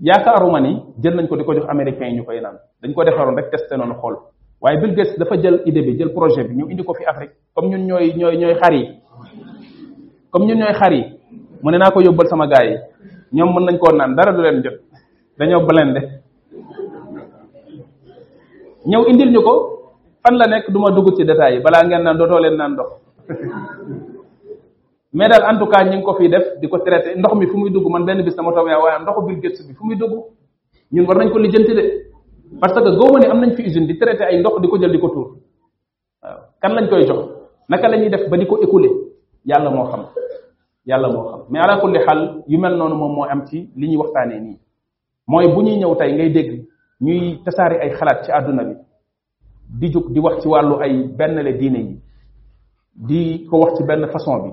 A: yaakaaruma ni jël nañ ko di ko jox américains yi ñu koy naan dañ ko defaroon rek testé noonu xool waaye Bill Gates dafa jël idée bi jël projet bi ñu indi ko fi Afrique comme ñun ñooy ñooy ñooy xar yi comme ñun ñooy xar yi mu ne naa ko yóbbal sama gars yi ñoom mën nañ koo naan dara du leen jot dañoo blende ñëw indil ñu ko fan la nekk du ma dugg ci détails yi balaa ngeen naan dootoo leen naan dox mais daal en tout cas ñi ngi ko fiy def di ko traité ndox mi fu muy dugg man benn bis dama toog yaa waaye ndoxu Bill Gates bi fu muy dugg ñun war nañ ko lijjanti de parce que góob ne am nañ fi usine di traité ay ndox di ko jël di ko tuur waaw kan lañ koy jox naka la ñuy def ba di ko écouler yàlla moo xam yàlla moo xam mais ala kulli xaal yu mel noonu moom moo am ci li ñuy waxtaanee nii mooy bu ñuy ñëw tey ngay dégg ñuy tasaare ay xalaat ci àdduna bi di jóg di wax ci wàllu ay benn le diine yi di ko wax ci benn façon bi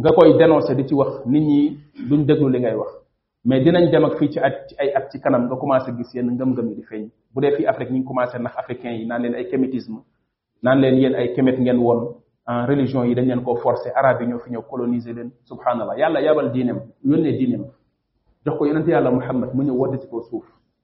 A: nga koy dénoncer di ci wax nit ñi duñ déglu li ngay wax mais dinañ dem ak fii ci at ci ay at ci kanam nga commencé gis yenn ngëm-ngëm yi di feeñ bu dee fii Afrique ñu ngi commencé nax africain yi naan leen ay kémétisme naan leen yéen ay kémét ngeen woon en religion yi dañ leen koo forcé arabe yi ñoo fi ñëw coloniser leen subhanallah yàlla yabal diineem yónnee diineem jox ko yonente yàlla muhammad mu ñëw woote ci kaw suuf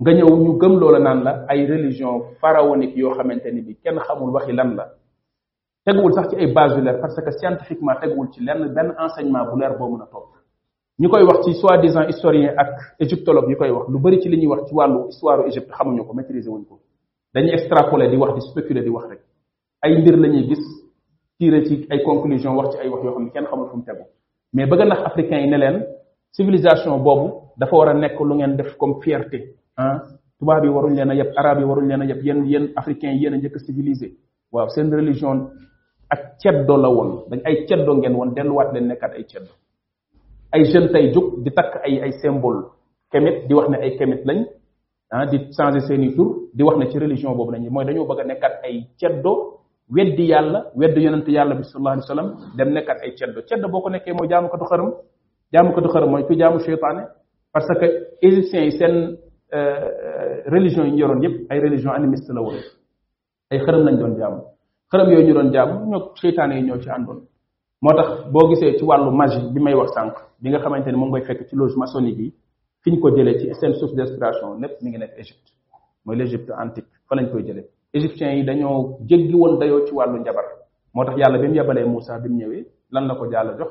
A: nga ñëw ñu gëm loola naan la ay religion pharaonique yoo xamante ni bi kenn xamul waxi lan la teguwul sax ci ay base yu leer parce que scientifiquement teguwul ci lenn benn enseignement bu leer boo mën a topp ñu koy wax ci soi-disant historien ak égyptologue yi koy wax lu bari ci li ñuy wax ci wàllu histoire Égypte xamuñu ko maîtriser wuñ ko dañuy extrapoler di wax di spéculer di wax rek ay mbir la ñuy gis tiire ci ay conclusion wax ci ay wax yoo xam ne kenn xamul fu mu tegu mais bëgg a nax africain yi ne leen civilisation boobu dafa war a nekk lu ngeen def comme fierté ah tubaab yi waruñ leen a yëpp arab yi waruñ leen a yëpp yéen yéen africain yéen a njëkk civilisé waaw seen religion ak ceddo la woon dañ ay ceddo ngeen woon delluwaat leen nekkaat ay ceddo ay jeunes tey jóg di takk ay ay symbole kemit di wax ne ay kemit lañ ah di changer seen i tur di wax ne ci religion boobu lañuy mooy dañoo bëgg a nekkat ay ceddo weddi yàlla weddi yonent yàlla bi sallallahu alayhi wa sallam dem nekkat ay ceddo ceddo boo ko nekkee mooy jaamukatu xërëm jaamukatu xërëm mooy ku jaamu seytaane parce que égyptiens yi seen euh, euh, religion yi ñu yoroon yépp ay religion animiste la woon ay xërëm lañ doon jaamu xërëm yooyu ñu doon jaamu ñoo seytaane yi ñoo ci àndoon moo tax boo gisee ci wàllu magie bi may wax sànq bi nga xamante ne moom ngay fekk ci loge maçonnique yi fi ñu ko jëlee ci seen source d'inspiration lépp mi ngi nekk Égypte mooy l'Égypte antique fa lañ koy jëlee égyptiens yi dañoo jéggi woon dayoo ci wàllu njabar moo tax yàlla bi mu yebalee Moussa bi mu ñëwee lan la ko yàlla jox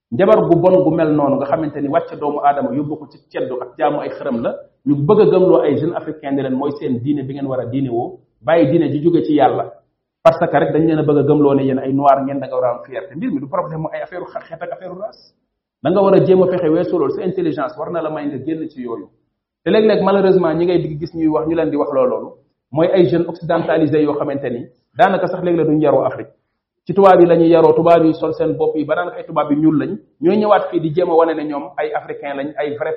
A: njabar gu bon gu mel noonu nga xamante ni wàcce doomu aadama yóbbu ko ci ceddu ak jaamu ay xërëm la ñu bëgg a gëmloo ay jeunes africains ne leen mooy seen diine bi ngeen war a diine woo bàyyi diine ji jóge ci yàlla parce que rek dañ leen a bëgg a gëmloo ne yéen ay noir ngeen da nga war a am fierté mbir mi du problème mu ay affaire xeet ak affaire race da nga war a jéem a fexe weesu loolu sa intelligence war na la may nga génn ci yooyu te léeg-léeg malheureusement ñi ngay digg gis ñuy wax ñu leen di wax loolu mooy ay jeunes occidentalisés yoo xamante ni daanaka sax léeg-léeg duñ yaroo Afrique ci tubaab yi la ñuy yaroo tubaab yi sol seen bopp yi ba daanaka ay tubaab yi ñuul lañ ñooy ñëwaat fii di jéem a wane ne ñoom ay africain lañ ay vrai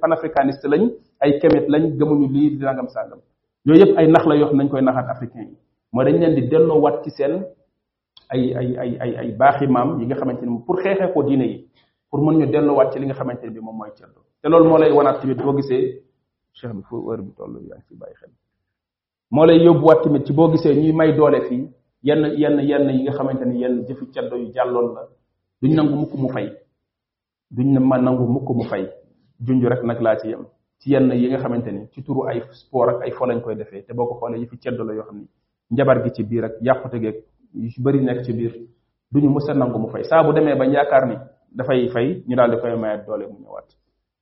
A: panafricaniste lañ ay kemet lañ gëmuñu lii di nangam sàngam yooyu yëpp ay nax la yoo xam nañ koy naxaat africain yi mooy dañ leen di delloowaat ci seen ay ay ay ay ay baaxi maam yi nga xamante ni pour xeexee ko diine yi pour mën ñu delluwaat ci li nga xamante ne bi moom mooy ceddo te loolu moo lay wanaat tamit boo gisee cheikh bi foo heure bi toll yaa ngi ci bàyyi xel moo lay yóbbuwaat tamit ci boo gisee ñuy may doole fii yenn yenn yenn yi nga xamante ni yenn jëfi ceddo yu jàlloon la duñ nangu mukk mu fay duñ ne ma nangu mukk mu fay junj rek nag laa ci yem ci yenn yi nga xamante ni ci turu ay sport ak ay fo lañ koy defee te boo ko xoolee yëfi ceddo la yoo xam ni njabar gi ci biir ak yàqute geeg yu ci bëri nekk ci biir duñu mës a nangu mu fay saa bu demee ba yaakaar ni dafay fay ñu daal di koy mayaat doole mu ñëwaat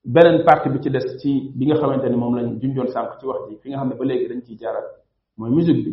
A: beneen partie bi ci des ci bi nga xamante ni moom lañ junjoon sànq ci wax ji fi nga xam ne ba léegi dañ ciy jaaral mooy musique bi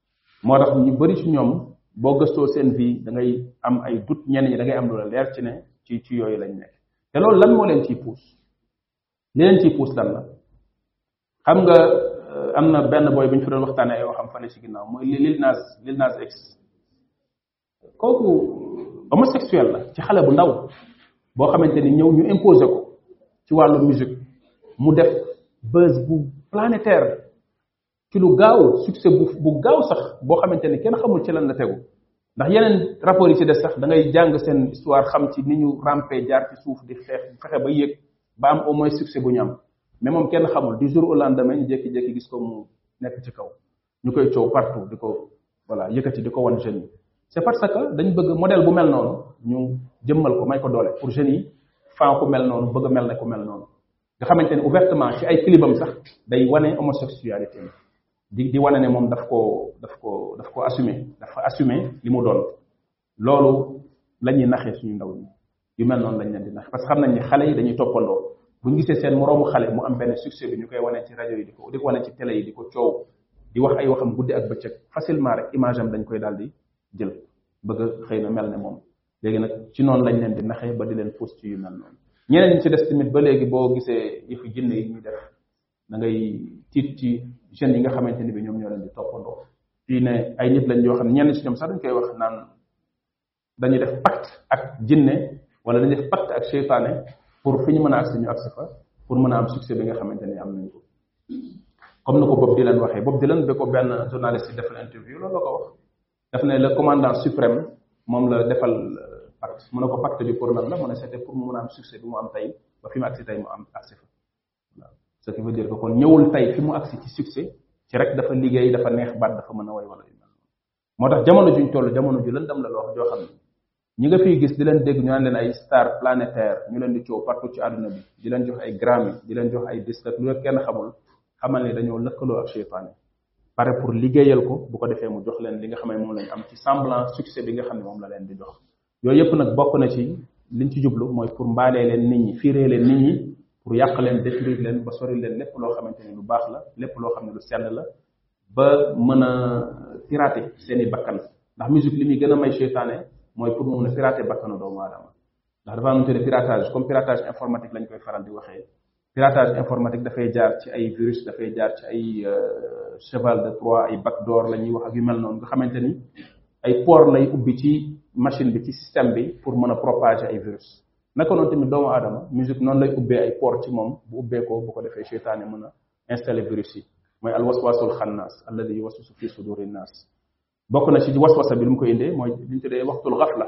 A: moo tax ñu bari ci ñoom boo gëstoo seen vie da ngay am ay doute ñenn ñi da ngay am lu la leer ci ne ci ci yooyu lañ nekk te loolu lan moo leen ciy puus li leen ciy puus lan la xam nga euh, am na benn booy bu ñu fi doon waxtaanee ay waxam fane ci ginnaaw mooy li Lil Nas Lil Nas X kooku homosexuel la ci xale bu ndaw boo xamante ni ñëw ñu imposé ko ci wàllu musique mu def buzz bu planétaire ci lu gaaw succès bu bu gaaw sax boo xamante ni kenn xamul ci lan la tegu ndax yeneen rapport yi ci des sax da ngay jàng seen histoire xam ci ni ñu rampé jaar ci suuf di xeex fexe ba yéeg ba am au moins succès bu ñu am mais moom kenn xamul du jour au lendemain ñu jékki-jékki gis ko mu nekk ci kaw ñu koy coow partout di ko voilà yëkkati di ko wan jeunes yi c'est parce que dañ bëgg modèle bu mel noonu ñu jëmmal ko may ko doole pour jeunes yi fan ku mel noonu bëgg a mel ne ku mel noonu nga xamante ne ouvertement ci ay clibam sax day wane homosexualité di di wane ne moom daf ko daf ko daf ko assumer dafa assumer li mu doon loolu la ñuy naxee suñu ndaw ñi yu mel noonu lañ leen di nax parce que xam nañ ni xale yi dañuy toppandoo bu ñu gisee seen moroomu xale mu am benn succès bi ñu koy wane ci rajo yi di ko di ko wane ci télé yi di ko coow di wax ay waxam guddi ak bëccëg facilement rek image am dañ koy daal di jël bëgg a xëy na mel ne moom léegi nag ci noonu lañ leen di naxee ba di leen fausse ci yu mel noonu ñeneen ñi ci des tamit ba léegi boo gisee yëfu jinne yi ñuy def da ngay tiit ci jeunes yi nga xamante ni bi ñoom ñoo leen di toppandoo fii ne ay nit lañ yoo xam ne ñenn si ñoom sax dañ koy wax naan dañuy def pacte ak jinne wala dañuy def pacte ak seytaane pour fi ñu mën a agsi ñu agsi fa pour mën a am succès bi nga xamante ni am nañ ko comme na ko Bob Dylan waxee Bob Dylan ba ko benn journaliste yi def la interview loolu la ko wax daf ne le commandant suprême moom la defal pacte mu ne ko pacte bi pour lan la mu ne c'était pour mu mën a am succès bi mu am tey ba fi mu agsi tey mu am agsi fa waaw ce qui veut dire que kon ñëwul tey fi mu agsi ci succès ci rek dafa liggéey dafa neex baat dafa mën a way wala yu mel noonu moo tax jamono juñ toll jamono ju lëndam la loo joo xam ne ñi nga fiy gis di leen dégg ñu naan leen ay star planétaire ñu leen di coow partout ci àdduna bi di leen jox ay Grammy di leen jox ay disque lu leen kenn xamul xamal ne dañoo lëkkaloo ak seytaane pare pour liggéeyal ko bu ko defee mu jox leen li nga xam ne moom lañ am ci semblant succès bi nga xam ne moom la leen di jox yooyu yëpp nag bokk na ci liñ ci jublu mooy pour mbaalee leen nit ñi fiiree leen nit ñi pour yàq leen détruire leen ba sori leen lépp loo xamante ni lu baax la lépp loo xam ne lu sell la ba mën a pirater seen i bakkan ndax musique li muy gën a may seytaane mooy pour mu mën a pirater bakkanu doomu aadama ndax dafa amante ne piratage comme piratage informatique lañ koy faral di waxee piratage informatique dafay jaar ci ay virus dafay jaar ci ay cheval de Troie ay backdoor la ñuy wax ak yu mel noonu nga xamante ni ay port lay ubbi ci machine bi ci système bi pour mën a propager ay virus naka noonu tamit doomu aadama musique noonu lay ubbee ay port ci moom bu ubbee ko bu ko defee seytaane mën a installer virus yi mooy al waswasul xannaas alladi yuwaswisu fi suduri naas bokk na ci waswasa bi lu mu ko indee mooy li ñu tuddee waxtul xafla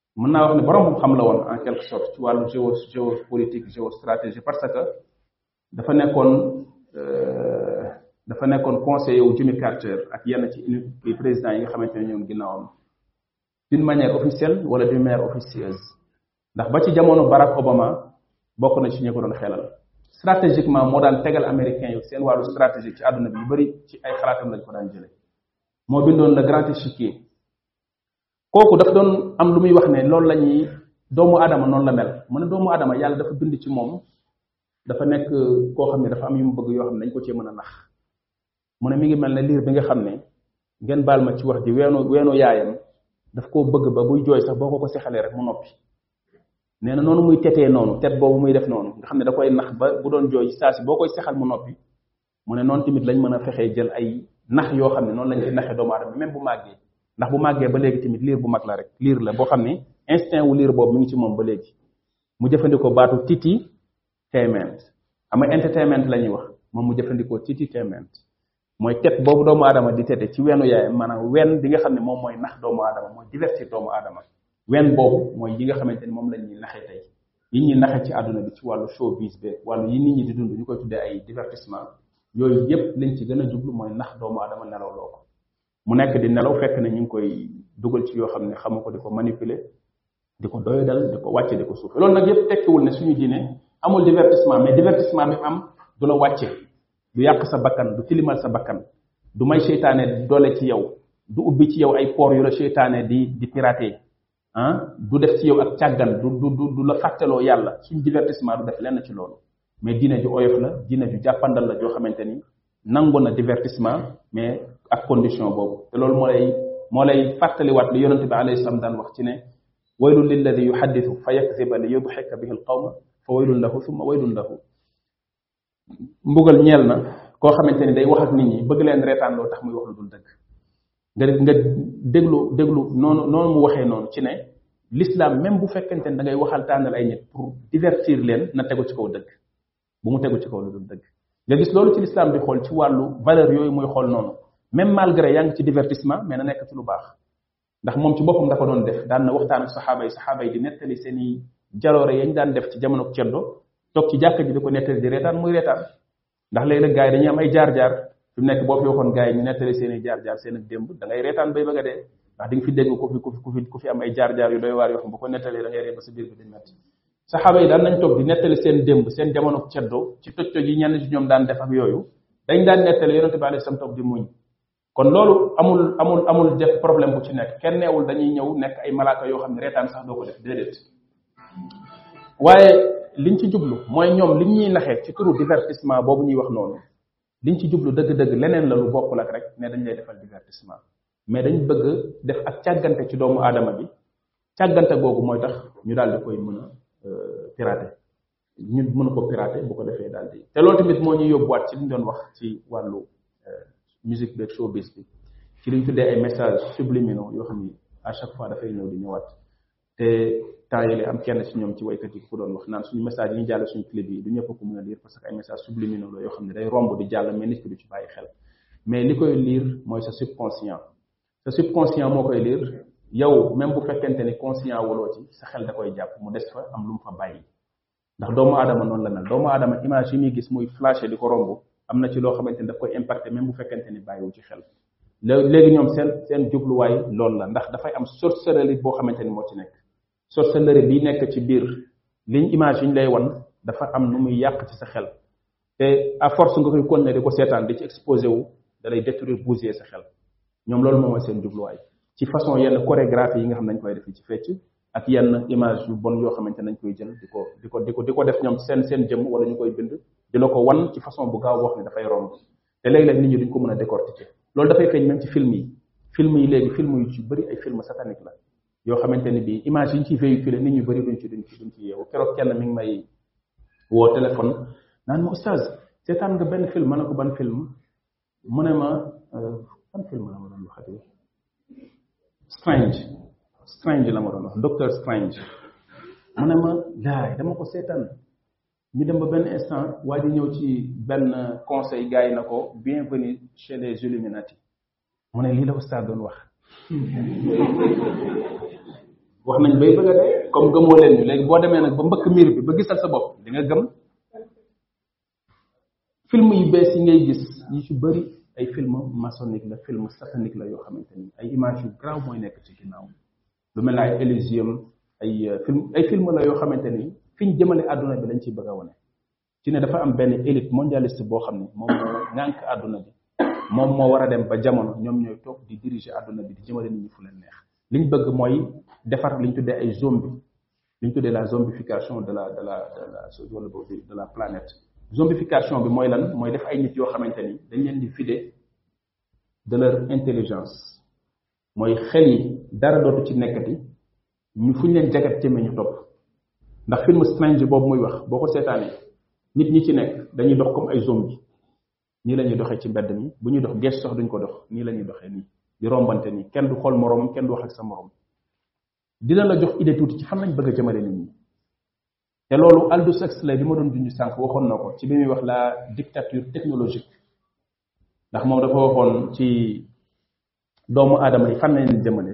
A: mën naa wax ne borom xam la woon en quelque sorte ci wàllu géo géopolitique géostratégie parce que dafa nekkoon euh, dafa nekkoon conseiller wu Jimmy Carter ak yenn ci uni président yi nga xamante ne ñoom ginnaawam d'une manière officielle wala d'une manière officieuse ndax ba ci jamono Barack Obama bokk na ci ñu ko doon xelal stratégiquement moo daan tegal américain yi seen wàllu stratégie ci àdduna bi yu bëri ci ay xalaatam lañ ko daan jële moo bindoon le grand échiquier kooku dafa doon am lu muy wax ne loolu la ñuy doomu aadama noonu la mel mu ne doomu aadama yàlla dafa bind ci moom dafa nekk koo xam ne dafa am yu mu bëgg yoo xam ne dañ ko cee mën a nax mu ne mi ngi mel ne liir bi nga xam ne ngeen baal ma ci wax ji weenu weenu yaayam daf koo bëgg ba buy jooy sax boo ko ko sexalee rek mu noppi nee na noonu muy tetee noonu tet boobu muy def noonu nga xam ne da koy nax ba bu doon jooy saa si boo koy sexal mu noppi mu ne noonu tamit lañ mën a fexee jël ay nax yoo xam ne noonu lañ ci naxee doomu aadama même bu màggee ndax bu màggee ba léegi tamit liir bu mag la rek liir la boo xam ne instinct wu liir boobu mi ngi ci moom ba léegi mu jëfandikoo baatu titi entertainment xam nga entertainment la ñuy wax moom mu jëfandikoo titi entertainment mooy tet boobu doomu aadama di tete ci weenu yaayam maanaam wenn bi nga xam ne moom mooy nax doomu aadama mooy divertir doomu aadama ween boobu mooy yi nga xamante ni moom la ñuy naxee tey yi ñuy naxee ci àdduna bi ci wàllu showbiz be wàllu yi nit ñi di dund ñu koy tuddee ay divertissement yooyu yëpp lañ ci gën a jublu mooy nax doomu aadama nelaw loo ko mu nekk di nelaw fekk ne ñu ngi koy dugal ci yoo xam ne xamu ko di ko manipuler di ko doy dal di ko wàcce di ko suufe loolu nag yëpp tekkiwul ne suñu diine amul divertissement mais divertissement bi am du la wàcce du yàq sa bakkan du tilimal sa bakkan du may seytaane doole ci yow du ubbi ci yow ay poor yu la seytaane di di piraté ah du def ci yow ak càggan du du du la fàtteloo yàlla suñ divertissement du def lenn ci loolu mais diine ju oyof la diine ju jàppandal la joo xamante ni nangu na divertissement mais ak condition boobu te loolu moo lay moo lay fàttaliwaat li yonente bi alayhi salaam daan wax ci ne waylun lilladi yuhaddithu fa yakziba li yudxika bihi alqawma fa waylun lahu summa waylun lahu mbugal ñeel na koo xamante ni day wax ak nit ñi bëgg leen reetaan loo tax muy wax lu dul dëgg nga nga déglu déglu noonu noonu mu waxee noonu ci ne l'islam même bu fekkente ne da ngay waxal tànnal ay nit pour divertir leen na tegu ci kaw dëgg bu mu tegu ci kaw lu dul dëgg nga gis loolu ci l'islam di xool ci wàllu valeur yooyu muy xool noonu même malgré yaa ngi ci divertissement mais na nekk ci lu baax ndax moom ci boppam da ko doon def daan na waxtaan ak saxaaba yi saxaaba yi di nettali seen i jaloore yañ daan def ci jamono ceddo toog ci jàkk ji di ko nettali di reetaan muy reetaan ndax léeg-léeg gars yi dañuy am ay jaar-jaar fi mu nekk boo fi waxoon gars yi ñu nettali seen i jaar-jaar seen ak démb da ngay reetaan bay bëgg a dee ndax di nga fi dégg ku fi ku fi ku fi ku fi am ay jaar-jaar yu doy waar yoo xam bu ko nettalee da ngay ree ba sa biir bi di metti saxaaba yi daan nañ toog di nettali seen démb seen jamono ceddo ci toj-toj yi ñenn ci ñoom daan def ak yooyu dañ daan nettali yonente bi alayhi salaam toog di muñ kon loolu amul amul amul def problème bu ci nekk kenn neewul dañuy ñëw nekk ay malaaka yoo xam ne reetaan sax doo ko def déedéet waaye liñ ci jublu mooy ñoom liñ ñuy naxee ci turu divertissement boobu ñuy wax noonu liñ ci jublu dëgg-dëgg leneen la lu bokkul ak rek ne dañ lay defal divertissement mais dañ bëgg def ak càggante ci doomu aadama bi càggante googu mooy tax ñu daal di koy mën a euh, pirater ñu mën ko pirater bu ko defee daal di te loolu tamit moo ñu yóbbuwaat ci li ñu doon wax ci wàllu euh, musique beeg showbiz bi ci li ñu tuddee ay messages subliminaux yoo xam ni à chaque fois dafay ñëw di ñëwaat te temps yële am kenn ci ñoom ci waykat yi ku doon wax naan suñu message yi ñu jàll suñu clip yi du ñëpp ko mën a lire parce que ay messages subliminaux la yoo xam ne day romb di jàll mais nit ki du ci bàyyi xel mais li koy lire mooy sa subconscient sa subconscient moo koy liir yow même bu fekkente ni conscient waloo ci sa xel da koy jàpp mu des fa am lu mu fa bàyyi ndax doomu aadama noonu la mel doomu aadama image yi muy gis muy flashé di ko romb am na ci loo xamante ni daf koy impacté même bu fekkente ni bàyyiwu ci xel léegi ñoom seen seen jubluwaay loolu la ndax dafay am sorcellerie boo xamante ni moo ci nekk sorcellerie bi nekk ci biir liñ image yi ñu lay wan dafa am nu muy yàq ci sa xel te à force nga koy continuer di ko seetaan di ci exposé wu da lay détruire bouger sa xel ñoom loolu moom mooy seen jubluwaay ci façon yenn chorégraphie yi nga xam nañ koy def ci fecc ak yenn image yu bon yoo xamante nañ koy jël di ko di ko di ko di ko def ñoom seen seen jëmm wala ñu koy bind di la ko wan ci façon bu gaaw boo xam ne dafay romb te léeg-léeg nit ñi duñ ko mën a décortiquer loolu dafay feeñ même ci film yi film yi léegi film yu ci bëri ay film satanique la yoo xamante ni bii image yi ñu ciy véhiculé nit ñu bëri duñ ci duñ ci duñ ci yeewu keroog kenn mi ngi may woo téléphone naan ma oustaz seetaan nga benn film ma ne ko ban film mu ne ma euh, ban film la ma doon waxati strange strange la ma doon wax docteur strange mu ne ma laay dama ko seetaan ñu dem ba benn instant waa ji ñëw ci benn conseil gars yi na ko bienvenue chez les Illuminati mu ne lii la ustaas doon wax wax nañ bay bëgg a dee comme gëmoo leen ñu léegi boo demee nag ba mbëkk miir bi ba gisal sa bopp di nga gëm film yu bees yi ngay gis yi ci bëri ay film maçonnique la film satanique la yoo xamante ni ay image yu graw mooy nekk ci ginnaaw lu mel ne ay Elysium ay film ay film la yoo xamante ni fi ñu jëmale àdduna bi lañ ciy bëgg a wane ci ne dafa am benn élite mondialiste boo xam ne moom moo ŋànk àdduna bi moom moo war a dem ba jamono ñoom ñooy toog di diriger àdduna bi di jëmale nit ñi fu leen neex liñ bëgg mooy defar liñ tuddee ay zombi liñ tuddee la zombification de la de la de la wala boobu de la planète zombification bi mooy lan mooy def ay nit yoo xamante ni dañ leen di fider de leur intelligence mooy xel yi dara dootu ci nekkati ñu fuñ leen jagat ci ñu topp ndax film strange boobu muy wax boo ko seetaanee nit ñi ci nekk dañuy dox comme ay zombie nii la ñuy doxee ci mbedd mi bu ñuy dox gees sox duñ ko dox nii la ñuy doxee nii di rombante nii kenn du xool moroom kenn du wax ak sa moroom dina la jox idée tuuti ci xam nañ bëgg a jëmale nit ñi te loolu Aldous Huxley bi ma doon junj sànq waxoon na ko ci bi muy wax la dictature technologique ndax moom dafa waxoon ci doomu aadama yi fan lañ leen jëmale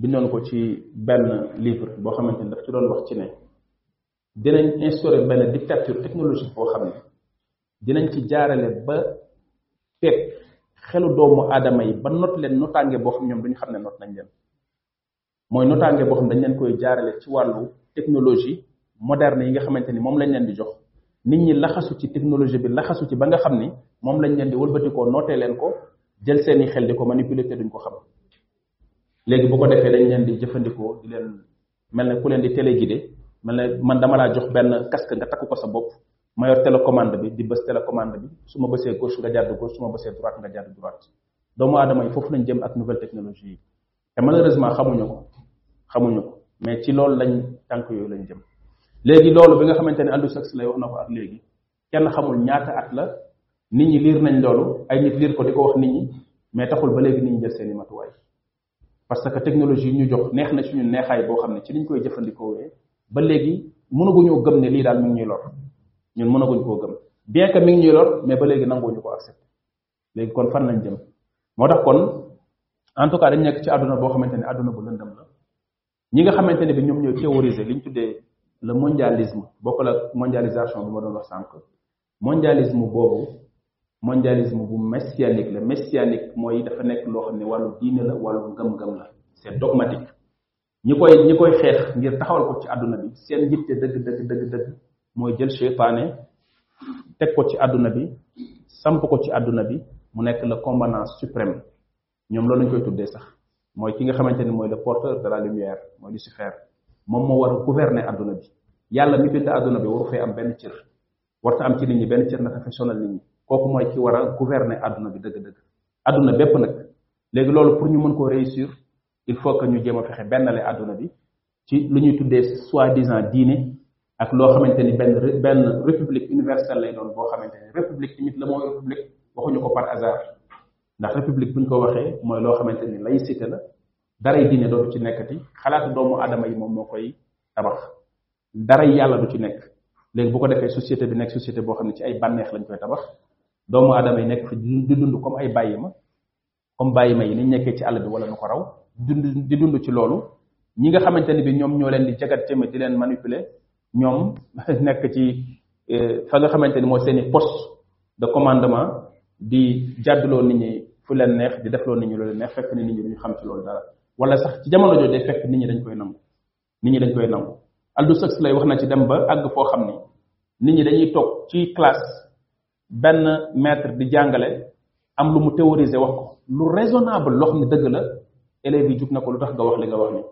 A: bindoon ko ci benn livre boo xamante ni daf ci doon wax ci ne dinañ instaurer benn dictature technologique boo xam ne dinañ ci jaarale ba teg xelu doomu aadama yi ba not leen notaange boo xam ñoom duñu xam ne not nañ leen mooy notaange boo xam dañ leen koy jaarale ci wàllu technologie moderne yi nga xamante ni moom lañ leen di jox nit ñi laxasu ci technologie bi laxasu ci ba nga xam ni moom lañ leen di wëlbatikoo nootee leen ko jël seeni xel di ko manipuler te duñ ko xam léegi bu ko defee dañ leen di jëfandikoo di leen mel ne ku leen di téléguidé mel ne man dama laa jox benn casque nga takk ko sa bopp ma yor télécommande bi di bës télécommande bi su ma bësee gauche nga jàdd gauche su ma bësee droite nga jàdd droite doomu aadama yi foofu lañ jëm ak nouvelle technologie yi te malheureusement xamuñu ko xamuñu ko mais ci loolu lañ tànk yooyu lañ jëm léegi loolu bi nga xamante ne Aldous Huxley wax na ko ak léegi kenn xamul ñaata at la nit ñi liir nañ loolu ay nit liir ko di ko wax nit ñi mais taxul ba léegi nit ñi jël seeni matuwaay parce que technologie yi ñu jox neex na ci ñun neexaay boo xam ne ci liñ koy jëfandikoowee ba léegi mënaguñoo gëm ne lii daal mi ngi ñuy lor ñun mënaguñ koo gëm bien que mi ngi ñuy lor mais ba léegi nanguwuñu ko accepté léegi kon fan lañ jëm moo tax kon en tout cas dañ nekk ci àdduna boo xamante ne àdduna bu lëndëm la ñi nga xamante ne bi ñoom ñooy théoriser li ñu tuddee le mondialisme bokk la mondialisation bi ma doon wax sànq mondialisme boobu mondialisme bu messianique la messianique mooy dafa nekk loo xam ne wàllu diine la wàllu ngëm-ngëm la c'est dogmatique ñi koy ñi koy xeex ngir taxawal ko ci àdduna bi seen yitte dëgg dëgg dëgg dëgg mooy jël seytaane teg ko ci àdduna bi samp ko ci àdduna bi mu nekk le commandant suprême ñoom loolu lañ koy tuddee sax mooy ki nga xamante ni mooy le porteur de la lumière mooy Lucifer moom moo war a gouverner àdduna bi yàlla mi bind àdduna bi waru fee am benn cër warta am ci nit ñi benn cër naka fa sonal nit ñi kooku mooy ki war a gouverner àdduna bi dëgg-dëgg àdduna bépp nag léegi loolu pour ñu mën koo réussir il faut que ñu jéem a fexe benn la àdduna bi ci lu ñuy tuddee soi-disant diine ak loo xamante ni benn benn république universelle lay doon boo xamante ni république tamit la mooy république waxuñu ko par hasard ndax république buñ ko waxee mooy loo xamante ni laïcité la daray diine dootu ci nekkati xalaatu doomu aadama yi moom moo koy tabax daray yàlla du ci nekk léegi bu ko defee société bi nekk société boo xam ne ci ay bànneex lañ koy tabax doomu aadama yi nekk fi di dund comme ay bàyyi ma comme bàyyi ma yi niñ nekkee ci àll bi wala nu ko raw dund di dund ci loolu ñi nga xamante ni bi ñoom ñoo leen di jagat ci di leen manipuler ñoom nekk ci eh, fa nga xamante ni mooy seeni poste de commandement di jàdduloo nit ñi fu leen neex di defloo nit ñi loolu neex fekk ni nit ñi duñu xam ci loolu dara wala sax ci jamono jooju day fekk nit ñi dañ koy nangu nit ñi dañ koy nangu Aldous Huxley wax na ci dem ba àgg foo xam ni nit ñi dañuy toog ci classe benn maître di jàngale am lu mu théoriser wax ko lu raisonnable loo xam ne dëgg la élèves yi jug na ko lu tax nga wax li nga wax ni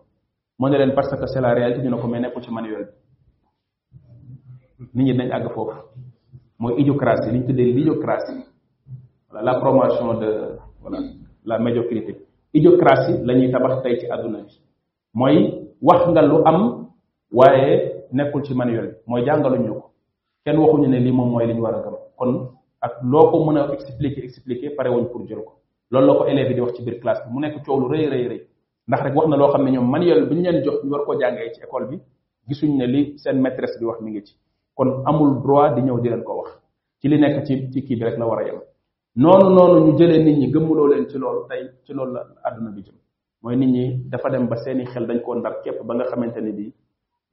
A: moo ne leen parce que c'est la réalité ñu ne ko mais nekkul ci manuel bi nit ñi dañ àgg foofu mooy idiocratie li ñu tuddee l'idiocratie voilà la promotion de voilà la médiocrité idiocratie la ñuy tabax tey ci àdduna bi mooy wax nga lu am waaye nekkul ci manuel mooy jàngaluñu ko kenn waxuñu ne lii moom mooy li ñu war a gëm kon ak loo ko mën a expliquer expliquer pare wuñ pour jël ko loolu la ko élèves yi di wax ci biir classe bi mu nekk coow lu rëy rëy rëy ndax rek wax na loo xam ne ñoom manuel bi ñu leen jox ñu war koo jàngee ci école bi gisuñ ne li seen maîtresse bi wax mi ngi ci kon amul droit di ñëw di leen ko wax ci li nekk ci ci kii bi rek la war a yem noonu noonu ñu jëlee nit ñi gëmmuloo leen ci loolu tey ci loolu la àdduna bi jëm mooy nit ñi dafa dem ba seeni xel dañ koo ndar képp ba nga xamante ni bii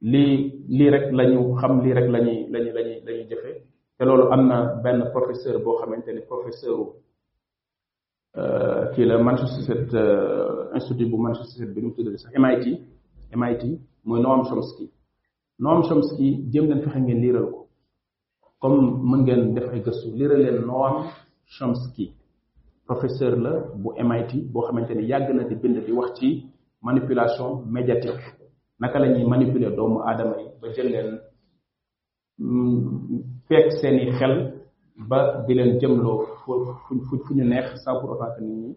A: lii lii rek la ñu xam lii rek la ñuy la ñuy la ñuy la ñuy jëfe te loolu am na benn professeur boo xamante ni professeur u kii la Manchester institut bu Manchester bi nu mu tuddee sax MIT MIT mooy Noam Chomsky Noam Chomsky jéem leen fexe ngeen liiral ko comme mën ngeen def ay gëstu liiral leen Noam Chomsky professeur la bu MIT boo xamante ne yàgg na di bind di wax ci manipulation médiatique naka la ñuy manipuler doomu aadama yi ba jël leen fekk seeni xel ba di leen jëmloo fu fu fu ñu neex sans pour autant que nit ñi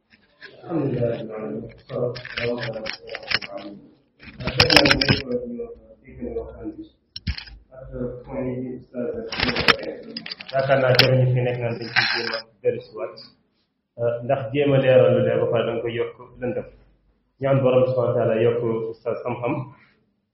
B: yaakaar naa jërë ñu fi nekk naan dañ ci jéem a dellusiwaat ndax jéem a leeral lu leer ba pare da nga koy yokk lëndëm ñaan borom subhanahu wa taala yokk oustaz xam-xam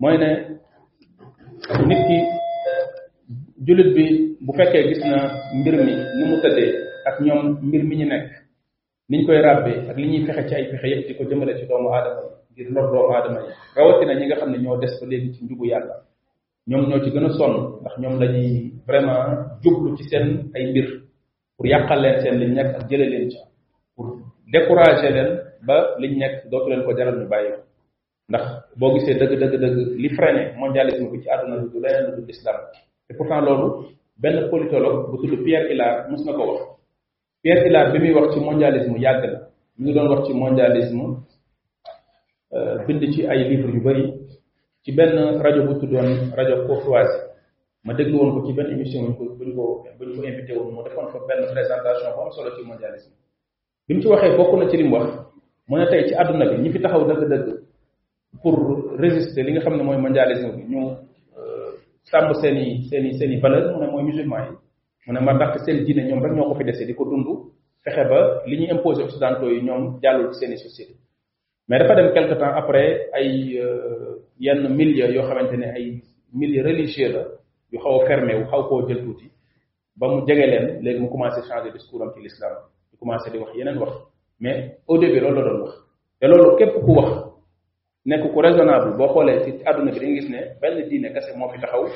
A: mooy ne nit ki jullit bi bu fekkee gis na mbir mi ni mu tëddee ak ñoom mbir mi ñu nekk niñ koy ràbbee ak li ñuy fexe ci ay fexe yëpp di ko jëmale ci doomu aadama yi ngir lor doomu aadama yi rawatina ñi nga xam ne ñoo des ba léegi ci njubu yàlla ñoom ñoo ci gën a sonn ndax ñoom lañuy vraiment jublu ci seen ay mbir pour yàqal leen seen liñ nekk ak jële leen ci pour décourager leen ba liñ nekk dootu leen ko jaral ñu bàyyi ndax boo gisee dëgg dëgg dëgg li freiné mondialisme bi ci àdduna bi du leneen lu dul islam te pourtant loolu benn politologue bu tudd Pierre Hillard mos na ko wax Pierre Hillard bi muy wax ci mondialisme yàgg na mi ngi doon wax ci mondialisme euh, bind ci ay livre yu bari ci benn rajo bu tuddoon rajo courtoisie ma déglu woon ko ci benn émission bu ñu ko bu ñu ko bu ñu ko invité woon mu defoon fa benn présentation bu am solo ci mondialisme bi mu ci waxee bokk na ci li mu wax mu ne tey ci àdduna bi ñi fi taxaw dëgg-dëgg pour résister li nga xam ne mooy mondialisme bi ñu euh, sàmm seen i seen i seen i valeur mu ne mooy musulman yi mu ne ma ndax seen diine ñoom rek ñoo ko fi dese di ko dund fexe ba li ñuy imposé occidentaux yi ñoom jàllul ci seen i société mais dafa dem quelque temps après ay euh, yenn milieu yoo xamante ne ay milieu religieux la yu xaw a fermé wu xaw koo jël tuuti ba mu jege leen léegi mu commencé changer discours am ci l'islam di commencé di wax yeneen wax mais au début loolu la doon wax te loolu képp ku wax nekk ku raisonnable boo xoolee ci àdduna bi dañu gis ne benn diine kese moo fi taxaw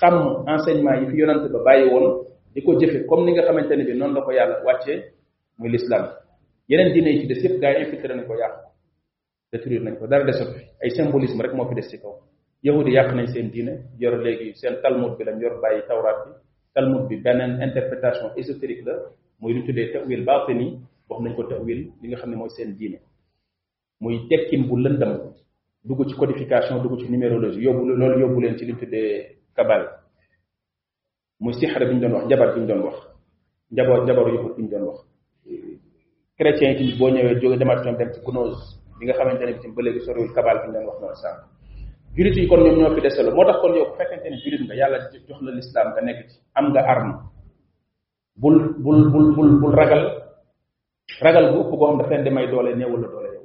A: sàmm enseignement yi fi yonante ba bàyyi woon di ko jëfe comme ni nga xamante ne bi noonu la ko yàlla wàccee muy l'islam yeneen diine yi ci des yëpp gaa yi infiltré nañ ko yàq détruire nañ ko dara desatu fi ay symbolisme rek moo fi des ci kaw yahudi yàq nañ seen diine yor léegi seen talmud bi lañ yor bàyyi tawraat bi talmud bi beneen interprétation ésotérique la mooy lu ñu tuddee tawil baatini wax nañ ko tawil li nga xam ne mooy seen diine muy tekkin bu lëndam dugg ci codification dugg ci numérologie yóbbu loolu yóbbu leen ci li ñu tuddee kabal muy sixra bi ñu doon wax jabar bi ñu doon wax njaboot njabaru yëpp bi ñu doon wax chrétien yi tamit boo ñëwee jóge demaat ñoom dem ci gnose bi nga xamante ne bi tamit ba léegi soriwul kabal bi ñu doon wax noonu sànq julit yi kon ñoom ñoo fi deselo moo tax kon yow bu fekkente ne julit nga yàlla jox la lislaam nga nekk ci am nga arme bul bul bul bul bul ragal ragal bu ëpp boo xam daf leen di may doole néewal la doole yow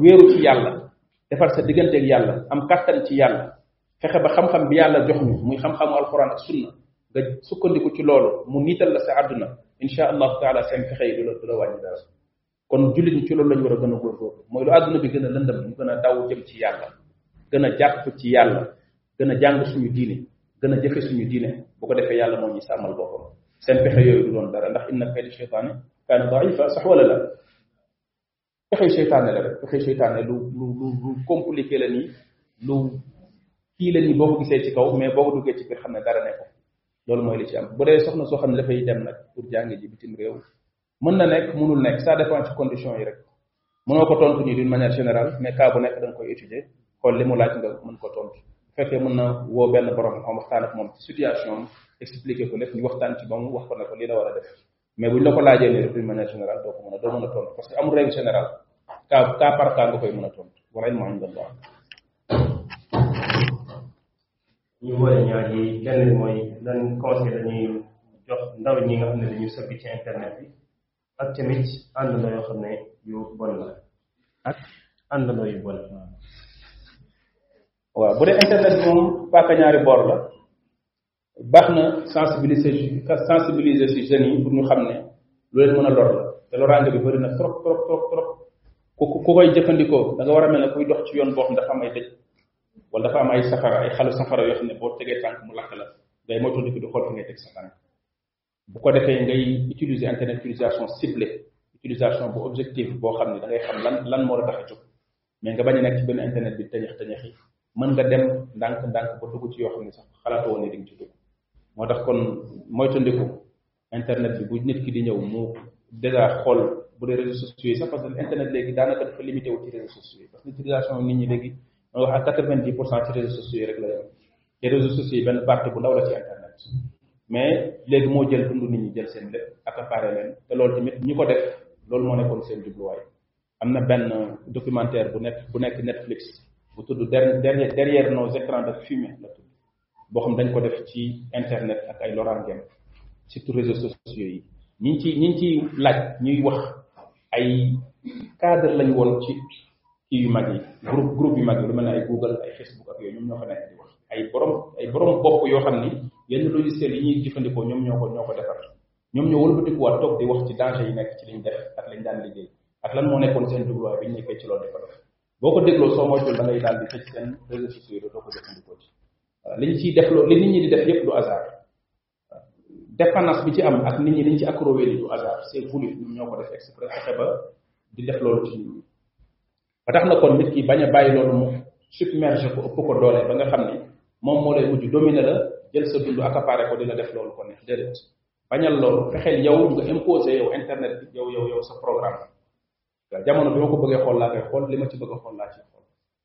A: wéeru ci yàlla defar sa digganteeg yàlla am kàttan ci yàlla fexe ba xam-xam bi yàlla jox ñu muy xam-xamu alquran ak sunna nga sukkandiku ci loolu mu niital la sa àdduna insha allahu taala seen fexe yi du la du la wàññi dara kon jullit ñi ci loolu lañu war a gën a góorgóorlu mooy lu àdduna bi gën a lëndëm ñu gën a daw jëm ci yàlla gën a jàpp ci yàlla gën a jàng suñu diine gën a jëfe suñu diine bu ko defee yàlla moo ñu sàmmal boppam seen pexe yooyu du doon dara ndax inna kayda shaytaani kaana daifa sax wala la pexe seytaane la rek pexe seytaane lu lu lu lu compliqué la nii lu kii la nii boo ko gisee ci kaw mais boo ko duggee ci biir xam ne dara ne ko loolu mooy li ci am bu dee soxna soo xam ne dafay dem nag pour jàng ji bitim réew mën na nekk mënul nekk ça dépend ci condition yi rek mënoo ko tontu nii d'une manière générale mais cas bu nekk da nga koy étudier xool li mu laaj nga mën ko tontu bu fekkee mën na woo benn borom xam waxtaan ak moom ci situation am expliquer ko lépp ñu waxtaan ci ba mu wax ko ne ko lii la war a def mais buñ la ko laajee ne d'une manière générale doo ko mën a doo mën a tontu parce que amul règle générale cas cas par cas nga koy mën a tontu wala ilmu inda allah
B: ñu boole ñaar yi lenn li mooy lan conseil dañuy jox ndaw ñi nga xam ne dañu sëgg ci internet bi ak tamit àndandoo yoo xam ne yu bon la
A: ak
B: àndandoo yu bon
A: waaw bu dee internet bi moom paaka ñaari boor la baax na sensibiliser sensibiliser si jeunes yi pour ñu xam ne lu leen mën a lor la te loraange bi bëri na trop trop trop trop ku ku koy jëfandikoo da nga war a mel ne kuy dox ci yoon boo xam dafa am ay dëj wala dafa am ay safara ay xalu safara yoo xam ne boo tegee tànk mu lakk la day moytu di doxal fi ngay teg sa tànk bu ko defee ngay utiliser internet utilisation ciblée utilisation bu objectif boo xam ne da ngay xam lan lan moo la tax a jóg mais nga bañ a nekk ci benn internet bi tañax tañax yi mën nga dem ndànk ndànk ba dugg ci yoo xam ne sax xalaatoo woon ne di nga ci dugg moo tax kon moytandiku internet bi bu nit ki di ñëw mu déjà xool bu dee réseaux sociaux yi sax parce que internet léegi daanaka dafa limité wu ci réseaux sociaux yi parce que utilisation nit ñi léegi wax ak quatre-vingt-dix pour cent ci réseaux sociaux yi rek la te réseaux sociaux yi benn parti bu ndaw la ci internet mais léegi moo jël dund nit ñi jël seen lépp accaparé leen te loolu tamit ñi ko def loolu moo nekkoon seen jubluwaay am na benn documentaire bu nekk bu nekk Netflix bu tudd derrière derrière nos écrans de fumée la tudd boo xam dañ ko def ci internet ak ay loraangeem surtout réseaux sociaux yi ñi ngi ci ñi ngi ciy laaj ñuy wax ay cadre lañ woon ci kii yu mag yi groupe groupe yu mag yi lu mel ne ay Google ay Facebook ak yooyu ñoom ñoo fa nekk di wax ay borom ay borom bopp yoo xam ni yenn logiciel yi ñuy jëfandikoo ñoom ñoo ko ñoo ko defar ñoom ñoo wëlbatikuwaat toog di wax ci danger yi nekk ci liñ def ak lañ daan liggéey ak lan moo nekkoon seen jubluwaay bi ñu nekkee ci loolu dafa def boo ko dégloo soo moytuwul da ngay daal di tëj seen réseaux sociaux yi doo ko jëfandikoo ci li ñu ciy def loolu li nit ñi di def yépp du hasard dépendance bi ci am ak nit ñi dañ ci accroché du hasard c'est voulu ñoom ñoo ko def exprès fexe ba di def loolu ci nit ñi ba tax na kon nit ki bañ a bàyyi loolu mu submerger ko ëpp ko doole ba nga xam ni moom moo lay mujj dominer la jël sa dund accaparer ko di la def loolu ko neex déedéet bañal loolu fexeel yow nga imposer yow internet bi yow yow yow sa programme waaw jamono bi ma ko bëggee xool laa koy xool li ma ci bëgg a xool laa ci xool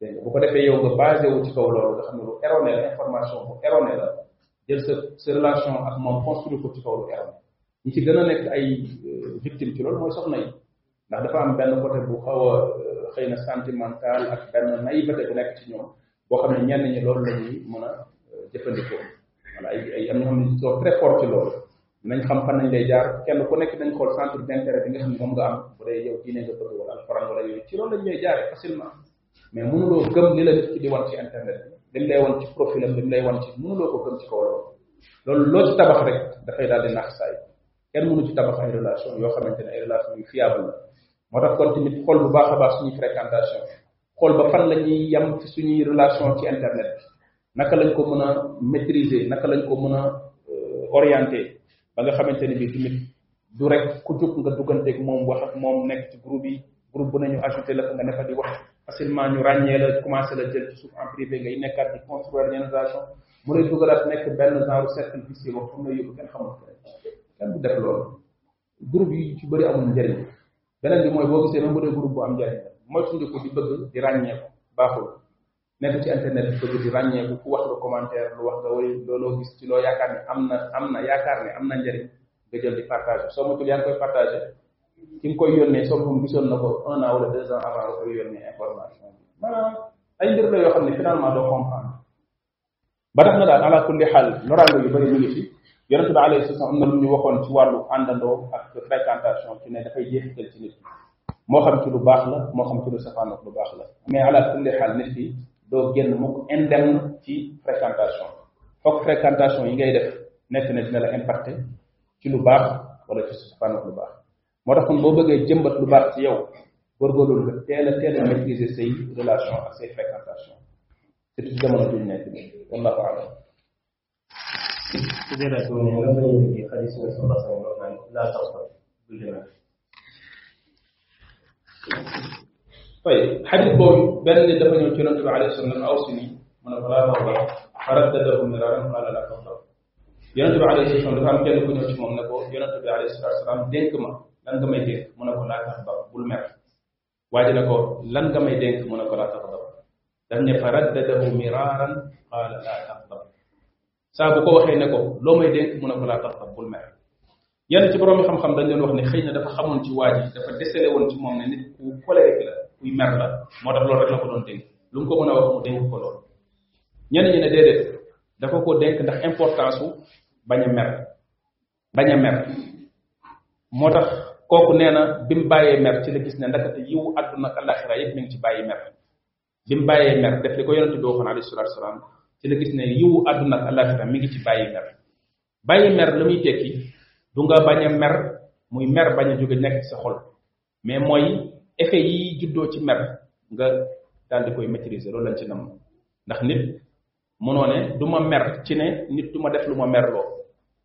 A: dégg nga bu ko defee yow nga basé wu ci kaw loolu nga xam ne lu erroné la information bu erroné la jël sa sa relation ak moom construire ko ci kaw lu erroné ñi ci gën a nekk ay euh, victime ci loolu mooy soxna yi ndax dafa am benn côté bu xaw a euh, xëy na sentimental ak benn naïveté bu nekk ci ñoom boo xam ne ñenn ñi loolu la ñuy mën a euh, jëfandikoo voilà ay ay am na xam ne soo très fort ci loolu nañ xam fan nañ lay jaar kenn ku nekk nañ xool centre d'intérêt bi nga xam ne moom nga am bu dee yow diine nga bëgg wala alxuraan wala yooyu ci loolu lañ lay jaaree facilement mais mënuloo gëm li la nit ki di wan ci internet bi lim lay wan ci profil am lim lay wan ci mënuloo ko gëm ci kaw loolu loolu loo ci tabax rek dafay daal di nax saay kenn mënu ci tabax ay relation yoo xamante ne ay relation yu fiable la moo tax kon tamit xool bu baax a baax suñuy fréquentation xool ba fan la ñuy yem ci suñuy relation ci internet bi naka lañ ko mën a maîtriser naka lañ ko mën a euh, orienter ba nga xamante ni bi tamit du rek ku jóg nga dugganteeg moom wax ak moom nekk ci groupe yi groupe bu nañu ajouté la nga ne fa di wax facilement ñu ràññee la commencé la jël ci suuf en privé ngay nekkaat di construire organisation mu lay dugalaat nekk benn genre cercle vicieux boo xam ne yóbbu kenn xamul kenn du def loolu groupe yi ci bëri amul njëriñ beneen bi mooy boo gisee même bu dee groupe bu am njëriñ la mooy suñu ko di bëgg di ràññee ko baaxul nekk ci internet bi bëgg di ràññeeku ku wax nga commentaire lu wax nga woy looloo gis ci loo yaakaar ne am na am na yaakaar ne am na njëriñ nga jël di partage soo matul yaa ngi koy partagé ki nga koy yónnee soo moom gisoon na ko un an wala deux ans avant nga koy yónnee information bi maanaam ay mbir la yoo xam ne finalement doo comprendre ba tax na daal ala kulli xaal loraango yu bëri ñu ngi ci yonente bi alayhi salaam am na lu ñu waxoon ci wàllu àndandoo ak fréquentation ci ne dafay jeexital ci nit moo xam ci lu baax la moo xam ci lu safaan ak lu baax la mais ala kulli xaal nit ki doo génn mukk indemne ci fréquentation foog fréquentation yi ngay def nekk na dina la impacté ci lu baax wala ci safaan ak lu baax moo tax kon boo bëggee jëmbat lu baax ci yow góorgóorlu nga teel a teel a maîtriser say relation ak say fréquentation te ci jamono bi nekk bi wallahu alam
B: fédération ne lan lañu liggéey xarit si sa mbasa yi wax naan laa tax fa du demee
A: tey xadis boobu benn nit dafa ñëw ci yonente bi alayhi salaam aw si nii mu ne ko laa tax fa faraddadahu miraran qaala laa tax fa yonente bi alayhi salaam dafa am kenn ku ñëw ci moom ne ko yonente bi alayhi salaam dénk ma lan nga may dénk mu ne ko laa tax ba bul mer waa ji ne ko lan nga may dénk mu ne ko laa taxdab daf ne fa raddadahu miraaran qaala laa taxdab saa bu ko waxee ne ko loo may dénk mu ne ko laa taxdab bul mer yenn ci borom xam-xam dañ doon wax ne xëy na dafa xamoon ci waa ji dafa desele woon ci moom ne nit ku colérique la kuy mer la moo tax loolu rek la ko doon dénk lu mu ko mën a wax mu dénk ko loolu ñenn ñi ne déedéet dafa ko dénk ndax importance su bañ a mer bañ a mer moo tax kooku nee na bi mu bàyyee mer ci la gis ne ndakate yiw àdduna ak alaxira yëpp mi ngi ci bàyyi mer bi mu bàyyee mer def li ko yonente bi waxoon alayhi salatu wasalaam ci la gis ne yiw àdduna ak alaxira mi ngi ci bàyyi mer bàyyi mer la muy tekki du nga bañ a mer muy mer bañ a jóge nekk ci sa xol mais mooy effet yi juddoo ci mer nga daal di koy maîtriser loolu lañ ci nam ndax nit mënoo ne du ma mer ci ne nit du ma def lu ma merloo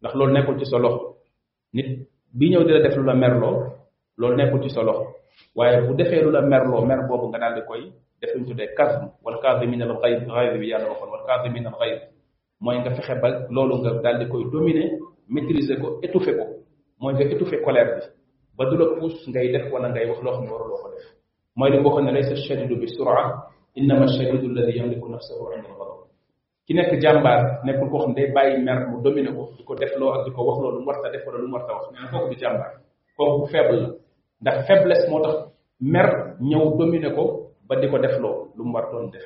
A: ndax loolu nekkul ci sa loxo nit bi ñëw di la def lu la merloo loolu nekkul ci sa loxo waaye bu defee lu la merloo mer boobu nga daal di koy def ñu tuddee kasm wal kaasimin al xayb xayb bi yàlla waxoon wal kaasimin al xayb mooy nga fexe ba loolu nga daal di koy dominer maîtriser ko étouffer ko mooy nga étouffer colère bi ba du la pousse ngay def wala ngay wax loo xam ne waruloo ko def mooy li bokkoon ne laysa shadidu bi sura innama shadidu alladi yamliku nafsahu inda al-ghadab ki nekk jàmbaar nekkul koo xam day bàyyi mer mu dominer ko di ko def loo ak di ko wax loo lu mu war a def wala lu mu war a wax nee na kooku du jàmbaar kooku faible la ndax faiblesse moo tax mer ñëw dominer ko ba di ko def loo lu mu war doon def